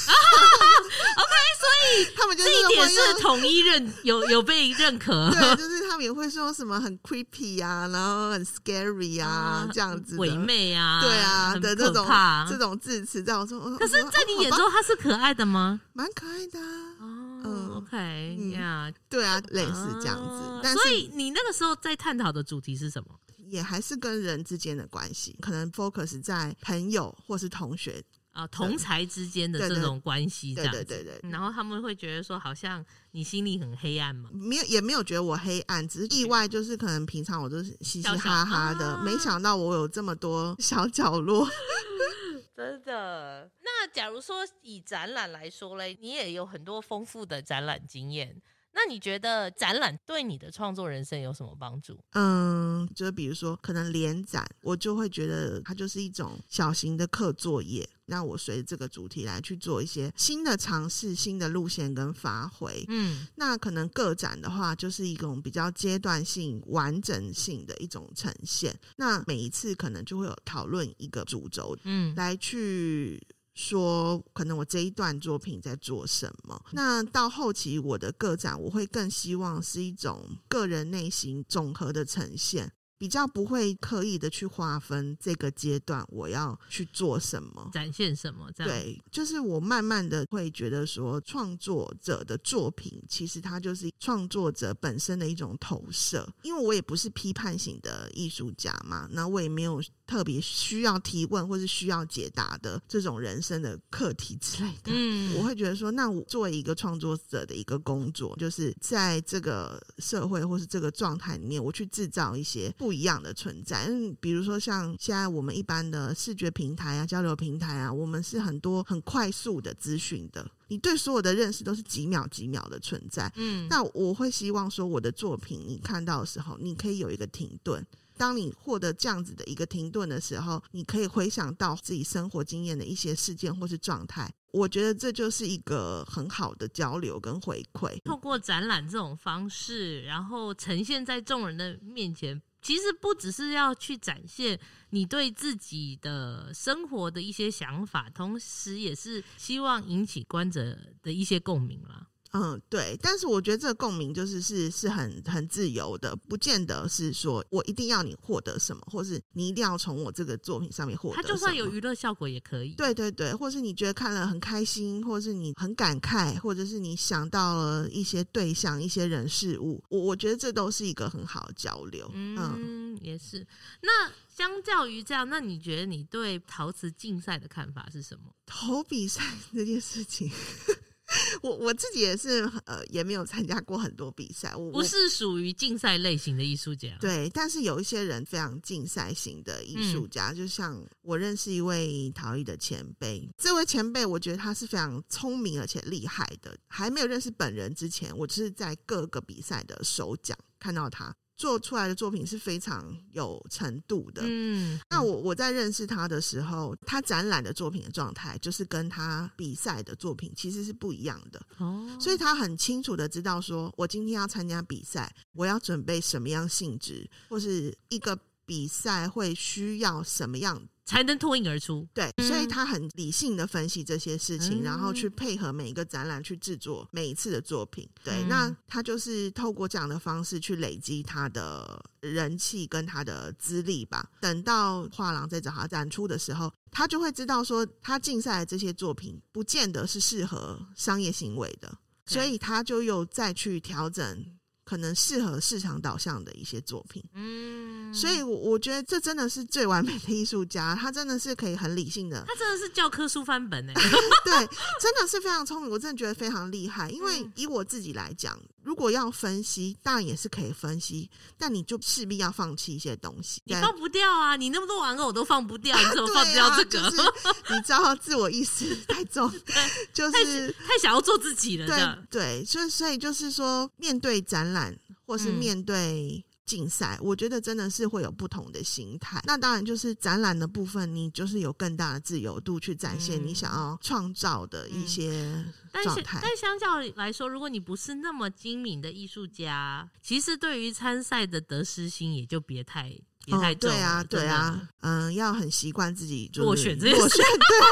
以他们就是这一点是统一认有有被认可。对，就是他们也会说什么很 creepy 啊，然后很 scary 啊，啊这样子唯美啊，对啊很的这种这种字词，在我说。可是，在你眼中，他是可爱的吗？蛮可爱的。哦、嗯，OK 呀、yeah，对啊，类似这样子。啊、但是所以你那个时候在探讨的主题是什么？也还是跟人之间的关系，可能 focus 在朋友或是同学。啊，同才之间的这种关系，这样对对对对。然后他们会觉得说，好像你心里很黑暗嘛？没有，也没有觉得我黑暗，只是意外，就是可能平常我都是嘻嘻哈哈的，小小没想到我有这么多小角落。真的？那假如说以展览来说嘞，你也有很多丰富的展览经验。那你觉得展览对你的创作人生有什么帮助？嗯，就比如说可能联展，我就会觉得它就是一种小型的课作业，让我随着这个主题来去做一些新的尝试、新的路线跟发挥。嗯，那可能个展的话，就是一种比较阶段性、完整性的一种呈现。那每一次可能就会有讨论一个主轴，嗯，来去。说可能我这一段作品在做什么？那到后期我的个展，我会更希望是一种个人内心总和的呈现。比较不会刻意的去划分这个阶段我要去做什么，展现什么。这样对，就是我慢慢的会觉得说，创作者的作品其实它就是创作者本身的一种投射。因为我也不是批判型的艺术家嘛，那我也没有特别需要提问或是需要解答的这种人生的课题之类的。嗯，我会觉得说，那我作为一个创作者的一个工作，就是在这个社会或是这个状态里面，我去制造一些。不一样的存在，嗯，比如说像现在我们一般的视觉平台啊、交流平台啊，我们是很多很快速的资讯的，你对所有的认识都是几秒几秒的存在。嗯，那我会希望说，我的作品你看到的时候，你可以有一个停顿。当你获得这样子的一个停顿的时候，你可以回想到自己生活经验的一些事件或是状态。我觉得这就是一个很好的交流跟回馈。透过展览这种方式，然后呈现在众人的面前。其实不只是要去展现你对自己的生活的一些想法，同时也是希望引起观者的一些共鸣啦。嗯，对，但是我觉得这个共鸣就是是是很很自由的，不见得是说我一定要你获得什么，或是你一定要从我这个作品上面获得。它就算有娱乐效果也可以。对对对，或是你觉得看了很开心，或是你很感慨，或者是你想到了一些对象、一些人事物，我我觉得这都是一个很好的交流。嗯，嗯，也是。那相较于这样，那你觉得你对陶瓷竞赛的看法是什么？投比赛 这件事情。我我自己也是，呃，也没有参加过很多比赛。我不是属于竞赛类型的艺术家。对，但是有一些人非常竞赛型的艺术家，嗯、就像我认识一位陶艺的前辈，这位前辈我觉得他是非常聪明而且厉害的。还没有认识本人之前，我就是在各个比赛的首奖看到他。做出来的作品是非常有程度的。嗯，那我我在认识他的时候，他展览的作品的状态就是跟他比赛的作品其实是不一样的。哦，所以他很清楚的知道说，我今天要参加比赛，我要准备什么样性质，或是一个比赛会需要什么样。才能脱颖而出。对，所以他很理性的分析这些事情，嗯、然后去配合每一个展览去制作每一次的作品。对，嗯、那他就是透过这样的方式去累积他的人气跟他的资历吧。等到画廊再找他展出的时候，他就会知道说，他竞赛的这些作品不见得是适合商业行为的，所以他就又再去调整。可能适合市场导向的一些作品，嗯，所以，我我觉得这真的是最完美的艺术家，他真的是可以很理性的，他真的是教科书翻本哎，对，真的是非常聪明，我真的觉得非常厉害。因为以我自己来讲，如果要分析，当然也是可以分析，但你就势必要放弃一些东西，你放不掉啊！你那么多玩偶我都放不掉，你怎么放不掉这个？啊就是、你知道自我意识太重，就是太，太想要做自己了，对对，所以所以就是说面对展览。或是面对竞赛，嗯、我觉得真的是会有不同的心态。那当然就是展览的部分，你就是有更大的自由度去展现你想要创造的一些状态。但相较来说，如果你不是那么精明的艺术家，其实对于参赛的得失心也就别太。也太重了，哦，对啊，对啊，嗯，要很习惯自己落选这件事，落选，对啊，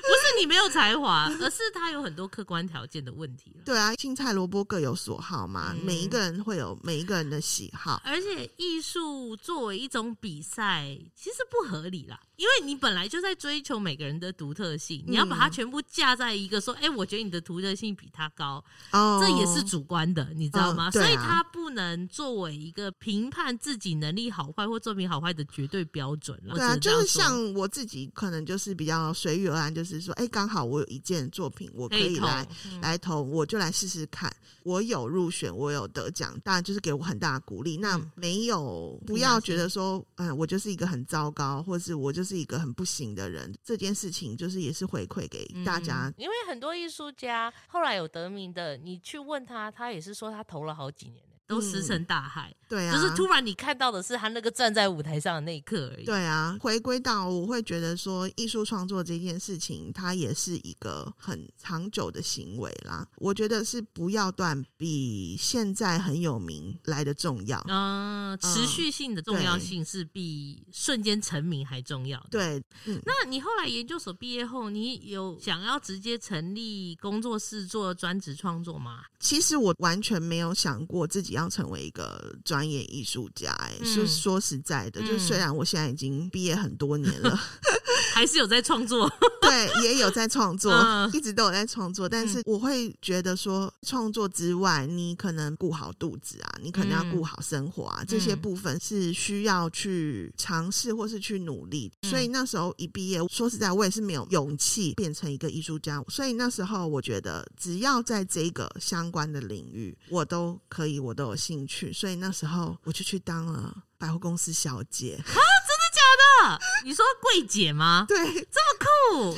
不是你没有才华，而是他有很多客观条件的问题。对啊，青菜萝卜各有所好嘛，嗯、每一个人会有每一个人的喜好，而且艺术作为一种比赛，其实不合理啦。因为你本来就在追求每个人的独特性，你要把它全部架在一个说，哎、我觉得你的独特性比他高，哦，这也是主观的，你知道吗？哦啊、所以他不能作为一个评判自己能力好坏或作品好坏的绝对标准了。对啊，就是像我自己，可能就是比较随遇而安，就是说，哎、欸，刚好我有一件作品，我可以来来投，我就来试试看。我有入选，我有得奖，当然就是给我很大的鼓励。那没有，不要觉得说，嗯，我就是一个很糟糕，或是我就是一个很不行的人。这件事情就是也是回馈给大家，因为很多艺术家后来有得名的，你去问他，他也是说他投了好几年。都石沉大海，嗯，对啊，就是突然你看到的是他那个站在舞台上的那一刻而已。对啊，回归到我会觉得说，艺术创作这件事情，它也是一个很长久的行为啦。我觉得是不要断，比现在很有名来的重要。嗯，持续性的重要性是比瞬间成名还重要的。对，嗯，那你后来研究所毕业后，你有想要直接成立工作室做专职创作吗？其实我完全没有想过自己要成为一个专业艺术家，欸，哎、嗯，说说实在的，嗯、就虽然我现在已经毕业很多年了，还是有在创作，对，也有在创作，嗯、一直都有在创作。但是我会觉得说，创作之外，你可能顾好肚子啊，你可能要顾好生活啊，嗯、这些部分是需要去尝试或是去努力。嗯、所以那时候一毕业，说实在，我也是没有勇气变成一个艺术家。所以那时候我觉得，只要在这个相相关的领域，我都可以，我都有兴趣，所以那时候我就去当了百货公司小姐。啊，真的假的？你说柜姐吗？对，这么酷，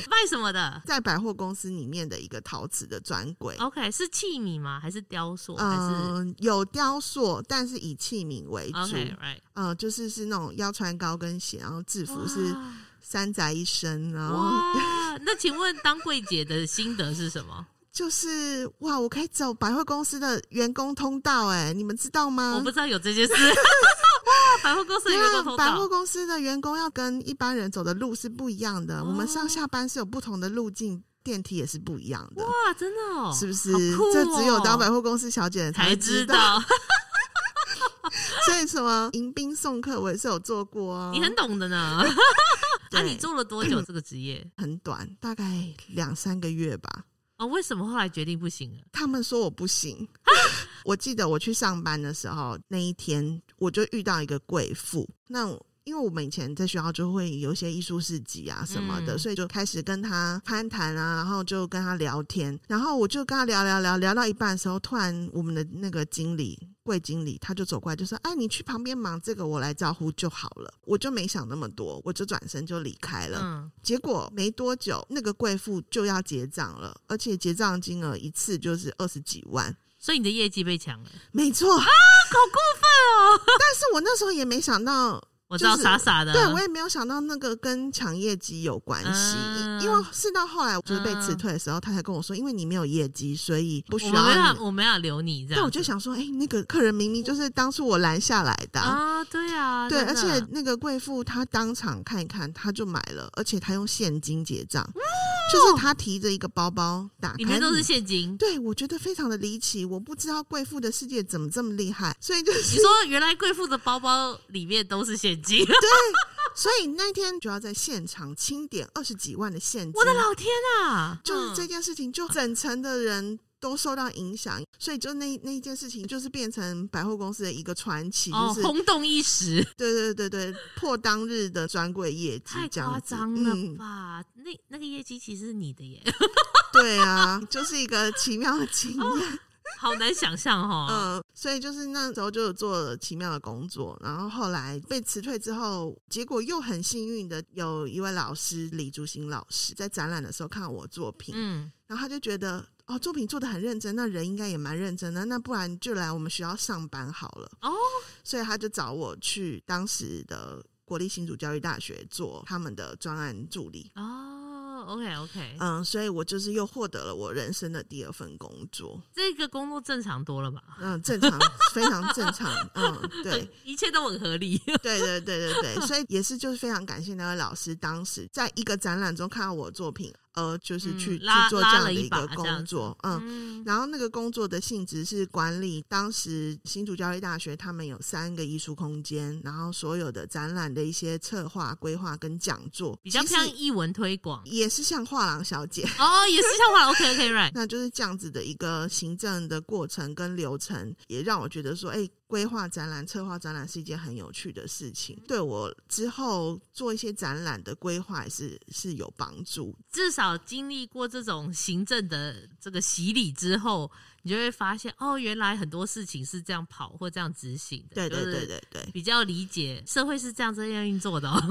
卖什么的？在百货公司里面的一个陶瓷的专柜。OK，是器皿吗？还是雕塑？嗯、有雕塑，但是以器皿为主。Okay，right。嗯，就是是那种要穿高跟鞋，然后制服是三宅一生。然后哇，那请问当柜姐的心得是什么？就是哇，我可以走百货公司的员工通道，哎，你们知道吗？我不知道有这件事。哇，百货公司的员工通道，百货公司的员工要跟一般人走的路是不一样的。哦、我们上下班是有不同的路径，电梯也是不一样的。哇，真的哦，是不是？哦、这只有当百货公司小姐才知道。所以什么迎宾送客，我也是有做过哦。你很懂的呢。啊、你做了多久这个职业？很短，大概两三个月吧。哦，为什么后来决定不行了？他们说我不行。我记得我去上班的时候，那一天我就遇到一个贵妇。那因为我们以前在学校就会有一些艺术市集啊什么的，嗯、所以就开始跟他攀谈啊，然后就跟他聊天，然后我就跟他聊聊聊聊到一半的时候，突然我们的那个经理柜经理他就走过来就说：“哎，你去旁边忙这个，我来招呼就好了。”我就没想那么多，我就转身就离开了。嗯、结果没多久，那个贵妇就要结账了，而且结账金额一次就是二十几万，所以你的业绩被抢了。没错啊，好过分哦！但是我那时候也没想到。我知道傻傻的，对我也没有想到那个跟抢业绩有关系，嗯、因为是到后来我就是被辞退的时候，嗯、他才跟我说，因为你没有业绩，所以不需要我们要我们要留你这样。对，我就想说，哎、欸，那个客人明明就是当初我拦下来的啊，对啊，对，而且那个贵妇她当场看一看，她就买了，而且她用现金结账，嗯、就是她提着一个包包打开，里面都是现金。对，我觉得非常的离奇，我不知道贵妇的世界怎么这么厉害，所以就是你说原来贵妇的包包里面都是现金，对。所以那天就要在现场清点二十几万的现金，我的老天啊！就是这件事情，就整层的人都受到影响，所以就那那一件事情，就是变成百货公司的一个传奇，就是轰动一时。对对对对，破当日的专柜业绩，太夸张了吧？那那个业绩其实是你的耶？对啊，就是一个奇妙的经验。好难想象哈，嗯，所以就是那时候就做了奇妙的工作，然后后来被辞退之后，结果又很幸运的有一位老师李竹新老师在展览的时候看到我作品，嗯，然后他就觉得哦，作品做的很认真，那人应该也蛮认真的，那不然就来我们学校上班好了哦，所以他就找我去当时的国立新竹教育大学做他们的专案助理哦。OK OK，嗯，所以我就是又获得了我人生的第二份工作。这个工作正常多了吧？嗯，正常，非常正常。嗯，对，一切都很合理。对对对对对，所以也是就是非常感谢那位老师，当时在一个展览中看到我的作品。呃，就是去去做这样的一个工作，嗯，然后那个工作的性质是管理当时新竹教育大学他们有三个艺术空间，然后所有的展览的一些策划、规划跟讲座，比较像艺文推广，也是像画廊小姐。哦，也是像画廊，OK OK right，那就是这样子的一个行政的过程跟流程，也让我觉得说，哎。规划展览、策划展览是一件很有趣的事情，对我之后做一些展览的规划也是是有帮助。至少经历过这种行政的这个洗礼之后。你就会发现哦，原来很多事情是这样跑或这样执行的。对对对对对，比较理解社会是这样这样运作的哦。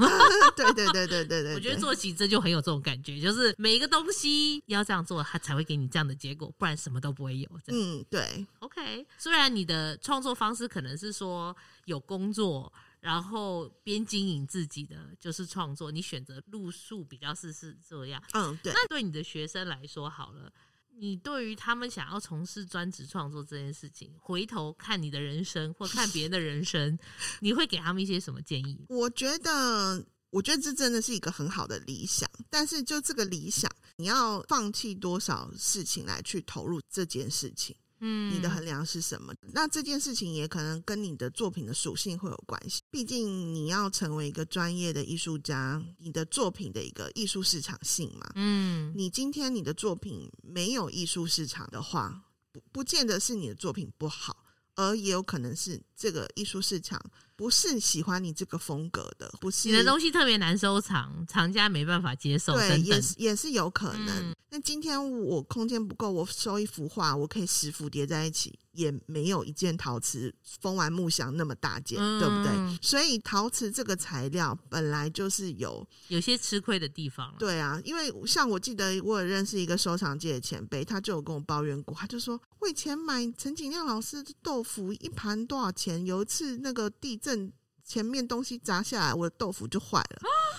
对对对对对对，我觉得做行政就很有这种感觉，就是每一个东西要这样做，它才会给你这样的结果，不然什么都不会有。嗯，对。OK，虽然你的创作方式可能是说有工作，然后边经营自己的就是创作，你选择路数比较是是这样。嗯，对。那对你的学生来说，好了。你对于他们想要从事专职创作这件事情，回头看你的人生或看别人的人生，你会给他们一些什么建议？我觉得，我觉得这真的是一个很好的理想，但是就这个理想，你要放弃多少事情来去投入这件事情？嗯，你的衡量是什么？那这件事情也可能跟你的作品的属性会有关系。毕竟你要成为一个专业的艺术家，你的作品的一个艺术市场性嘛。嗯，你今天你的作品没有艺术市场的话，不不见得是你的作品不好，而也有可能是这个艺术市场。不是喜欢你这个风格的，不是你的东西特别难收藏，藏家没办法接受，对，等等也是也是有可能。那、嗯、今天我空间不够，我收一幅画，我可以十幅叠在一起，也没有一件陶瓷封完木箱那么大件，嗯、对不对？所以陶瓷这个材料本来就是有有些吃亏的地方。对啊，因为像我记得我有认识一个收藏界的前辈，他就有跟我抱怨过，他就说我以前买陈景亮老师的豆腐一盘多少钱？有一次那个地震。前面东西砸下来，我的豆腐就坏了，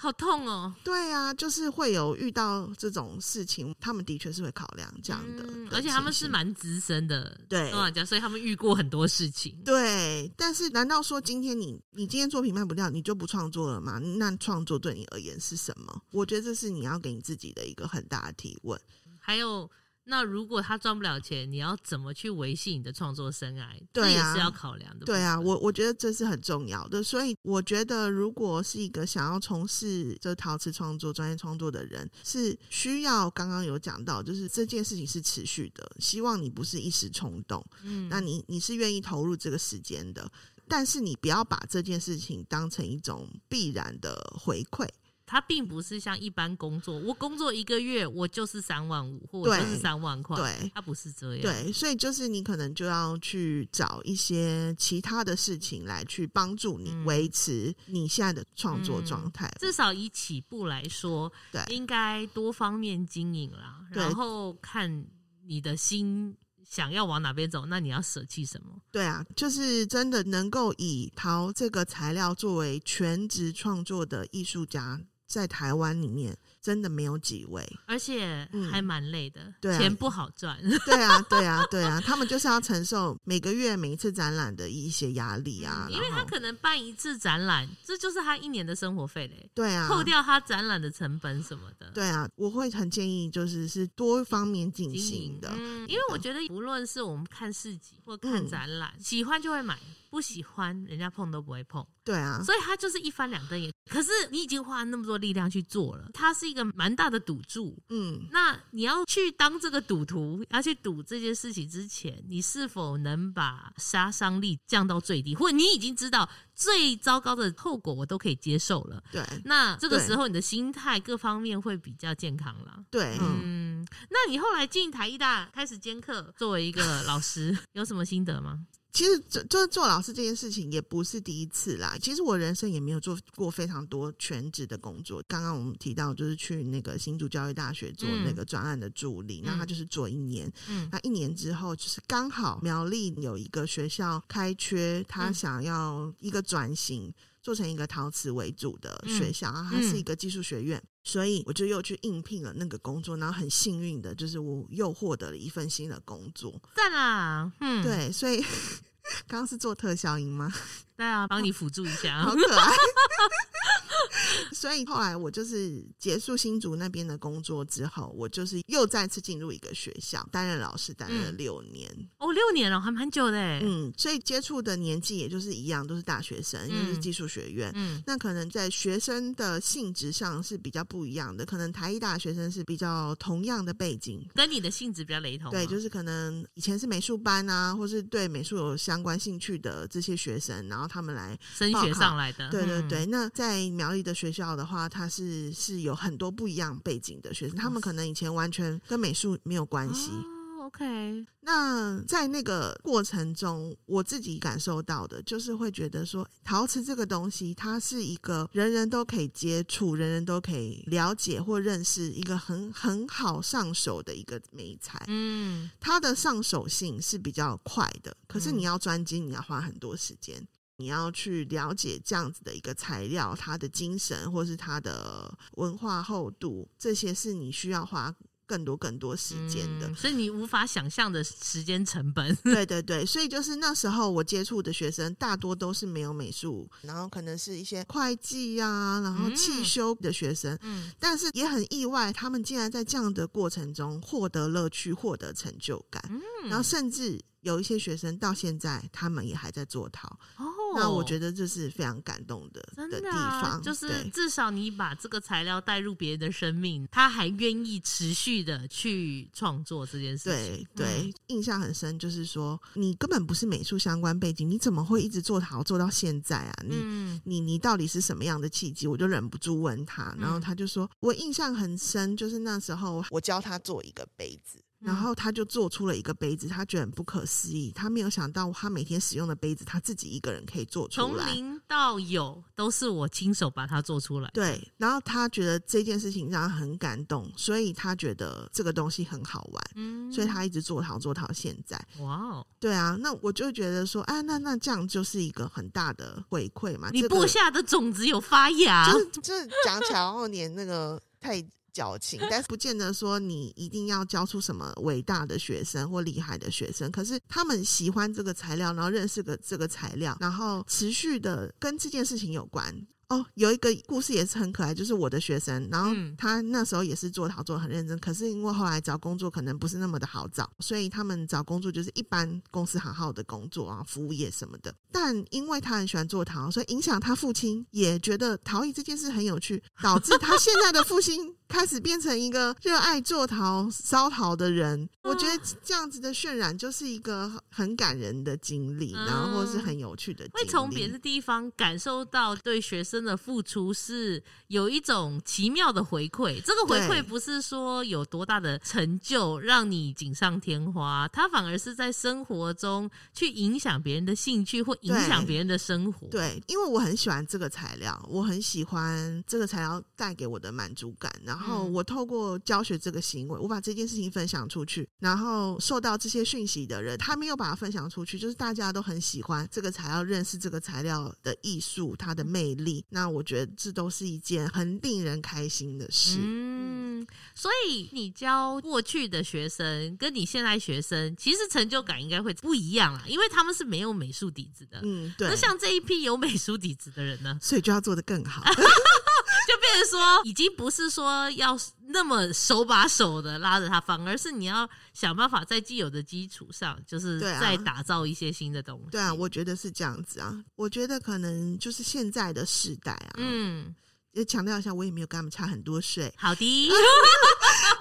好痛哦！对啊，就是会有遇到这种事情，他们的确是会考量这样的，嗯、而且他们是蛮资深的，对，所以他们遇过很多事情。对，但是难道说今天你你今天作品卖不掉，你就不创作了吗？那创作对你而言是什么？我觉得这是你要给你自己的一个很大的提问。还有。那如果他赚不了钱，你要怎么去维系你的创作生涯？对也是要考量的。对啊，我我觉得这是很重要的。所以我觉得，如果是一个想要从事这陶瓷创作、专业创作的人，是需要刚刚有讲到，就是这件事情是持续的。希望你不是一时冲动，嗯，那你你是愿意投入这个时间的。但是你不要把这件事情当成一种必然的回馈。它并不是像一般工作，我工作一个月我就是三万五，或者就是三万块，对，它不是这样。对，所以就是你可能就要去找一些其他的事情来去帮助你维持你现在的创作状态。嗯、至少以起步来说，对，应该多方面经营啦，然后看你的心想要往哪边走，那你要舍弃什么？对啊，就是真的能够以陶这个材料作为全职创作的艺术家。在台湾里面，真的没有几位，而且还蛮累的，嗯对啊，钱不好赚。对啊，对啊，对啊，他们就是要承受每个月每一次展览的一些压力啊，嗯。因为他可能办一次展览，这就是他一年的生活费嘞。对啊，扣掉他展览的成本什么的。对啊，我会很建议就是是多方面进行的，嗯，因为我觉得无论是我们看市集或看展览，嗯，喜欢就会买。不喜欢，人家碰都不会碰。对啊，所以他就是一翻两瞪眼。可是你已经花那么多力量去做了，它是一个蛮大的赌注。嗯，那你要去当这个赌徒，要去赌这件事情之前，你是否能把杀伤力降到最低？或者你已经知道最糟糕的后果我都可以接受了。对，那这个时候你的心态各方面会比较健康了。对，嗯，那你后来进台艺大开始兼课，作为一个老师，有什么心得吗？其实，做就是做老师这件事情也不是第一次啦。其实我人生也没有做过非常多全职的工作。刚刚我们提到，就是去那个新竹教育大学做那个专案的助理，嗯、那他就是做一年。嗯，那一年之后，就是刚好苗栗有一个学校开缺，他想要一个转型，做成一个陶瓷为主的学校，然后它是一个技术学院，所以我就又去应聘了那个工作，然后很幸运的就是我又获得了一份新的工作。赞啦，嗯，对，所以 刚刚是做特效音吗？对啊，帮你辅助一下，好可爱。所以后来我就是结束新竹那边的工作之后，我就是又再次进入一个学校担任老师，担任了六年。嗯、哦，六年了，还蛮久的。嗯，所以接触的年纪也就是一样，都是大学生，因为是技术学院。嗯，那可能在学生的性质上是比较不一样的。可能台艺大学生是比较同样的背景，跟你的性质比较雷同。对，就是可能以前是美术班啊，或是对美术有相关兴趣的这些学生，然后他们来升学上来的。对对对，嗯、那在苗栗的学校的话，他是是有很多不一样背景的学生，他们可能以前完全跟美术没有关系。哦，OK。那在那个过程中，我自己感受到的就是会觉得说，陶瓷这个东西，它是一个人人都可以接触、人人都可以了解或认识一个很很好上手的一个美材。嗯，它的上手性是比较快的，可是你要专精，你要花很多时间。你要去了解这样子的一个材料，它的精神或是它的文化厚度，这些是你需要花更多更多时间的，嗯，所以你无法想象的时间成本。对对对，所以就是那时候我接触的学生大多都是没有美术，然后可能是一些会计啊，然后汽修的学生，嗯，但是也很意外，他们竟然在这样的过程中获得乐趣，获得成就感，嗯，然后甚至。有一些学生到现在，他们也还在做陶。哦，那我觉得这是非常感动的真的、啊、的地方。就是至少你把这个材料带入别人的生命，他还愿意持续的去创作这件事情。对对、嗯，印象很深，就是说你根本不是美术相关背景，你怎么会一直做陶做到现在啊？你、嗯、你你到底是什么样的契机？我就忍不住问他，然后他就说，我印象很深，就是那时候我教他做一个杯子。然后他就做出了一个杯子，他觉得很不可思议，他没有想到他每天使用的杯子，他自己一个人可以做出来，从零到有都是我亲手把它做出来。对，然后他觉得这件事情让他很感动，所以他觉得这个东西很好玩，嗯，所以他一直做陶做到现在。哇哦，对啊，那我就觉得说，哎，那那这样就是一个很大的回馈嘛，你播下的种子有发芽，就是就是讲起来后连那个太。矫情，但是不见得说你一定要教出什么伟大的学生或厉害的学生。可是他们喜欢这个材料，然后认识个这个材料，然后持续的跟这件事情有关。哦，有一个故事也是很可爱，就是我的学生，然后他那时候也是做陶做得很认真，可是因为后来找工作可能不是那么的好找，所以他们找工作就是一般公司行号的工作啊，服务业什么的。但因为他很喜欢做陶，所以影响他父亲也觉得陶艺这件事很有趣，导致他现在的父亲。开始变成一个热爱做陶、烧陶的人。我觉得这样子的渲染就是一个很感人的经历，然后或是很有趣的经历。会从别的地方感受到对学生的付出是有一种奇妙的回馈。这个回馈不是说有多大的成就让你锦上添花，它反而是在生活中去影响别人的兴趣或影响别人的生活。对，对，因为我很喜欢这个材料，我很喜欢这个材料带给我的满足感。然后我透过教学这个行为，我把这件事情分享出去，然后受到这些讯息的人，他没有把它分享出去，就是大家都很喜欢这个材料，认识这个材料的艺术，它的魅力。那我觉得这都是一件很令人开心的事。嗯，所以你教过去的学生，跟你现在学生，其实成就感应该会不一样啊，因为他们是没有美术底子的。嗯，对。那像这一批有美术底子的人呢，所以就要做得更好。就变成说，已经不是说要那么手把手的拉着他，放而是你要想办法在既有的基础上，就是再打造一些新的东西。对啊，我觉得是这样子啊。我觉得可能就是现在的时代啊，嗯，也强调一下，我也没有跟他们差很多岁。好的。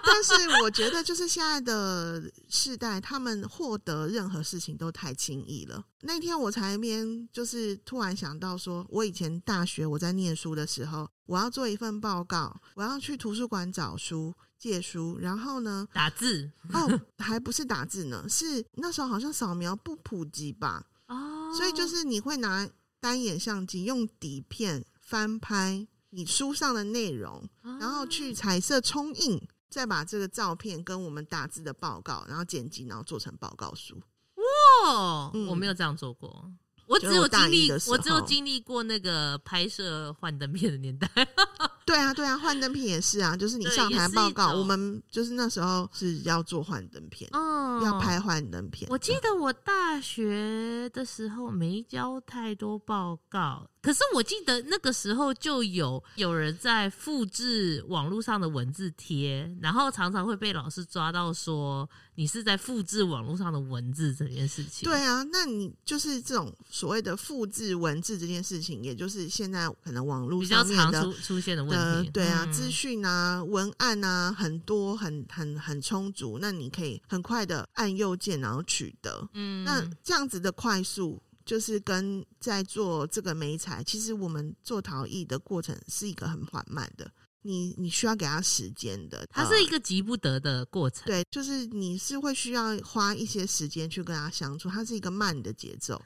但是我觉得，就是现在的世代，他们获得任何事情都太轻易了。那天我才边就是突然想到，说我以前大学我在念书的时候，我要做一份报告，我要去图书馆找书借书，然后呢打字哦，还不是打字呢，是那时候好像扫描不普及吧？哦，所以就是你会拿单眼相机用底片翻拍你书上的内容，然后去彩色冲印。再把这个照片跟我们打字的报告，然后剪辑，然后做成报告书。哇，嗯、我没有这样做过，我只有经历，我只有经历过那个拍摄幻灯片的年代。对啊，对啊，幻灯片也是啊，就是你上台报告，我们就是那时候是要做幻灯片，哦，要拍幻灯片。我记得我大学的时候没交太多报告，可是我记得那个时候就有有人在复制网络上的文字贴，然后常常会被老师抓到说你是在复制网络上的文字这件事情。对啊，那你就是这种所谓的复制文字这件事情，也就是现在可能网络比较常出出现的问题。呃，对啊，资讯啊，文案啊，很多，很很很充足，那你可以很快的按右键，然后取得。嗯，那这样子的快速，就是跟在做这个美材，其实我们做陶艺的过程是一个很缓慢的，你你需要给他时间的，它是一个急不得的过程。对，就是你是会需要花一些时间去跟他相处，它是一个慢的节奏。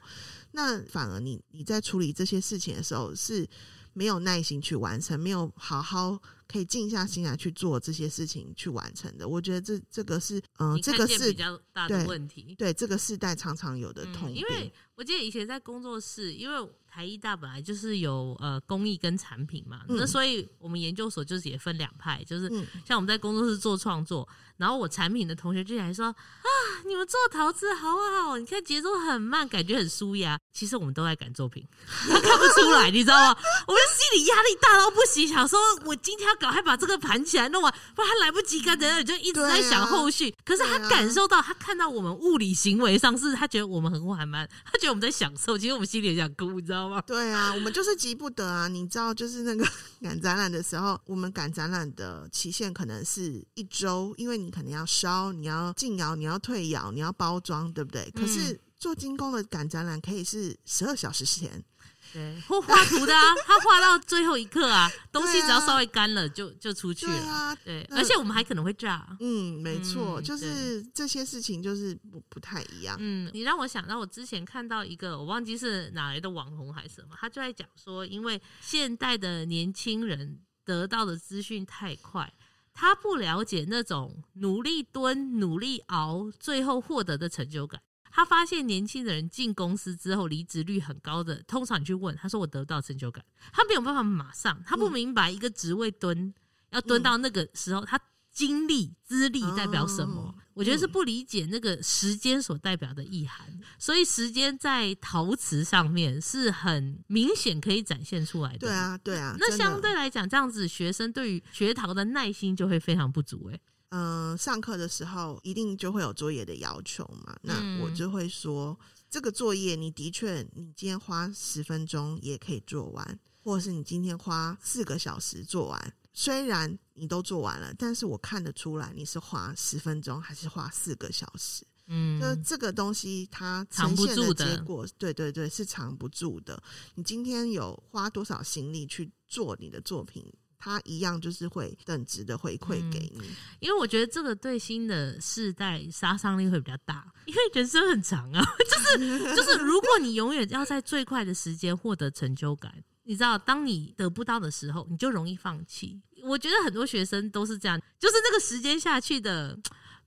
那反而你你在处理这些事情的时候是。没有耐心去完成，没有好好可以静下心来去做这些事情去完成的，我觉得这这个是嗯、呃，这个是比较大的问题。对，对这个世代常常有的痛、嗯。因为我记得以前在工作室，因为台艺大本来就是有呃工艺跟产品嘛，嗯、那所以我们研究所就是也分两派，就是像我们在工作室做创作。然后我产品的同学就来说啊，你们做陶瓷好好，你看节奏很慢，感觉很舒压。其实我们都在赶作品，他看不出来，你知道吗？我们心里压力大到不行，想说我今天要赶快把这个盘起来弄完，不然他来不及干，等等就一直在想后续。啊、可是他感受到，他看到我们物理行为上是，他觉得我们很缓慢，他觉得我们在享受，其实我们心里很想哭，你知道吗？对啊，我们就是急不得啊，你知道，就是那个 赶展览的时候，我们赶展览的期限可能是一周，因为。你可能要烧，你要进窑，你要退窑，你要包装，对不对？嗯、可是做金工的赶展览可以是十二小时前，对，或画图的啊，他画到最后一刻啊，东西只要稍微干了就就出去了，对啊，对，而且我们还可能会炸，嗯，没错，嗯、就是这些事情就是不不太一样，嗯，你让我想到我之前看到一个，我忘记是哪来的网红还是什么，他就在讲说，因为现代的年轻人得到的资讯太快。他不了解那种努力蹲、努力熬，最后获得的成就感。他发现年轻的人进公司之后离职率很高的，通常你去问他说：“我得到成就感。”他没有办法马上，他不明白一个职位蹲要蹲到那个时候，他。经历、资历代表什么？我觉得是不理解那个时间所代表的意涵。嗯、所以时间在陶瓷上面是很明显可以展现出来的。对啊，对啊。那相对来讲，这样子学生对于学陶的耐心就会非常不足、欸。哎，嗯，上课的时候一定就会有作业的要求嘛。那我就会说，嗯、这个作业你的确，你今天花十分钟也可以做完，或者是你今天花四个小时做完。虽然你都做完了，但是我看得出来你是花十分钟还是花四个小时。嗯，就这个东西它呈现的结果，对对对，是藏不住的。你今天有花多少心力去做你的作品，它一样就是会等值的回馈给你。嗯，因为我觉得这个对新的世代杀伤力会比较大，因为人生很长啊，就 是就是，如果你永远要在最快的时间获得成就感，你知道，当你得不到的时候，你就容易放弃。我觉得很多学生都是这样，就是那个时间下去的。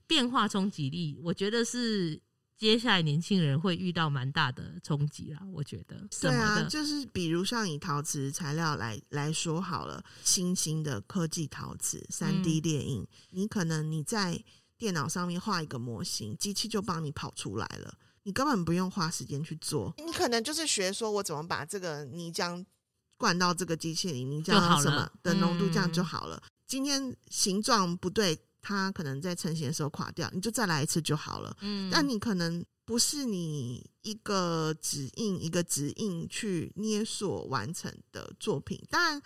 变化冲击力，我觉得是接下来年轻人会遇到蛮大的冲击啦。我觉得，对啊，就是比如像以陶瓷材料来来说好了，新兴的科技陶瓷、三 D 列印，嗯、你可能你在电脑上面画一个模型，机器就帮你跑出来了，你根本不用花时间去做。你可能就是学说我怎么把这个泥浆灌到这个机器里，泥浆什么的浓度这样就好了。嗯、今天形状不对。它可能在成型的时候垮掉，你就再来一次就好了。嗯，但你可能不是你一个指印一个指印去捏塑完成的作品。当然，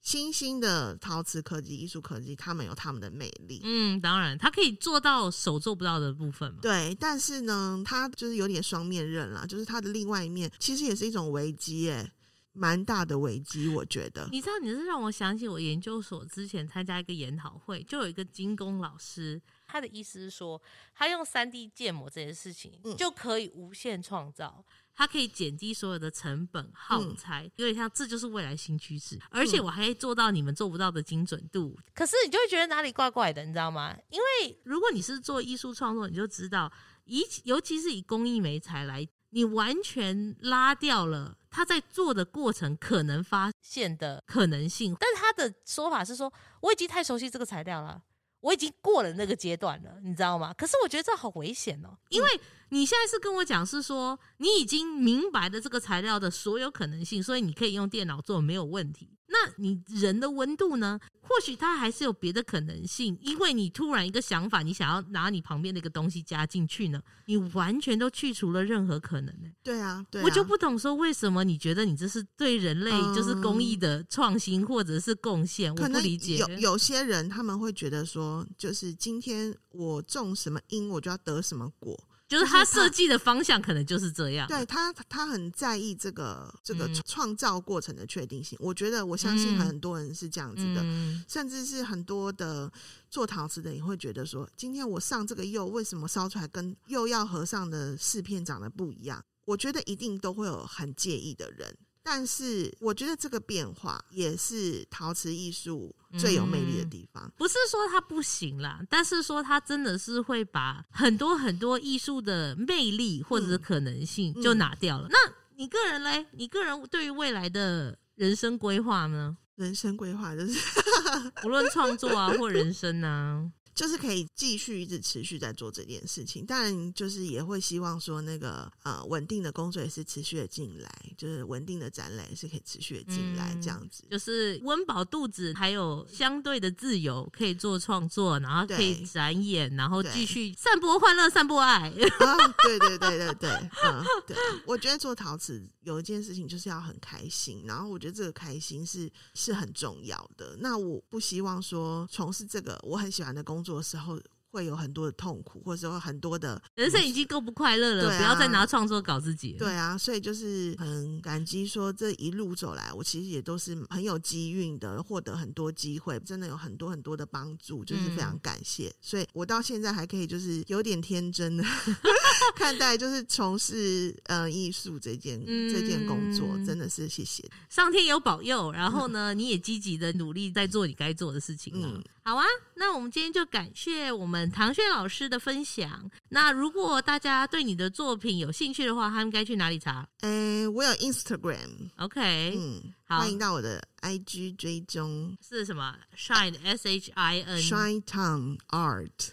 新兴的陶瓷科技、艺术科技，他们有他们的魅力。嗯，当然，它可以做到手做不到的部分嘛。对，但是呢，它就是有点双面刃啦，就是它的另外一面，其实也是一种危机诶。蛮大的危机，我觉得。你知道，你是让我想起我研究所之前参加一个研讨会，就有一个精工老师，他的意思是说，他用三 D 建模这件事情就可以无限创造，它可以减低所有的成本耗材，有点像这就是未来新趋势。而且我还可以做到你们做不到的精准度。可是你就会觉得哪里怪怪的，你知道吗？因为如果你是做艺术创作，你就知道，以尤其是以工艺媒材来，你完全拉掉了。他在做的过程可能发现的可能性，但是他的说法是说，我已经太熟悉这个材料了，我已经过了那个阶段了，你知道吗？可是我觉得这好危险哦，因为你现在是跟我讲是说，你已经明白了这个材料的所有可能性，所以你可以用电脑做没有问题。那你人的温度呢？或许它还是有别的可能性，因为你突然一个想法，你想要拿你旁边的一个东西加进去呢，你完全都去除了任何可能呢。对啊，对啊，我就不懂说为什么你觉得你这是对人类就是公益的创新或者是贡献？我不理解。有有些人他们会觉得说，就是今天我种什么因，我就要得什么果。就是他设计的方向可能就是这样，对他，他很在意这个这个创造过程的确定性。嗯、我觉得，我相信很多人是这样子的，嗯、甚至是很多的做陶瓷的也会觉得说，今天我上这个釉，为什么烧出来跟釉药盒上的饰片长得不一样？我觉得一定都会有很介意的人。但是我觉得这个变化也是陶瓷艺术最有魅力的地方。嗯，不是说它不行啦，但是说它真的是会把很多很多艺术的魅力或者是可能性就拿掉了。嗯，那你个人嘞？你个人对于未来的人生规划呢？人生规划就是 无论创作啊或人生啊。就是可以继续一直持续在做这件事情，当然就是也会希望说那个呃稳定的工作也是持续的进来，就是稳定的展览也是可以持续的进来，这样子、嗯、就是温饱肚子，还有相对的自由，可以做创作，然后可以展演，然后继续散播欢乐、散播爱。啊、对对对对对，嗯，对，我觉得做陶瓷有一件事情就是要很开心，然后我觉得这个开心是是很重要的。那我不希望说从事这个我很喜欢的工作。做的时候会有很多的痛苦，或者说很多的人生已经够不快乐了，啊、不要再拿创作搞自己。对啊，所以就是很感激，说这一路走来，我其实也都是很有机运的，获得很多机会，真的有很多很多的帮助，就是非常感谢。嗯、所以我到现在还可以就是有点天真的 看待，就是从事呃艺术这件、嗯、这件工作，真的是谢谢上天有保佑，然后 呢，你也积极的努力在做你该做的事情。嗯，好啊，那我们今天就感谢我们。唐轩老师的分享。那如果大家对你的作品有兴趣的话，他们该去哪里查？呃，我有 Instagram。OK，嗯，好，欢迎到我的 IG 追踪。是什么？Shine S H I N Shine Town Art。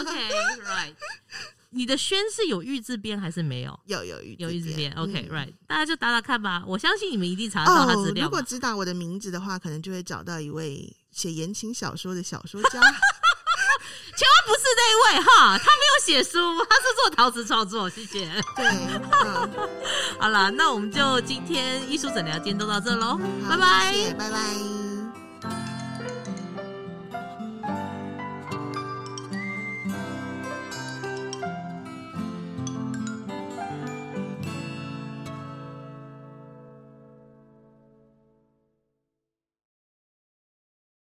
OK，Right。你的轩是有玉字边还是没有？有有玉有玉字边。OK，Right。大家就打打看吧。我相信你们一定查得到他资料。如果知道我的名字的话，可能就会找到一位写言情小说的小说家。千万不是那一位哈，他没有写书，他是做陶瓷创作。谢谢。对，嗯、好了，那我们就今天艺术诊疗间都到这喽，拜拜，拜拜。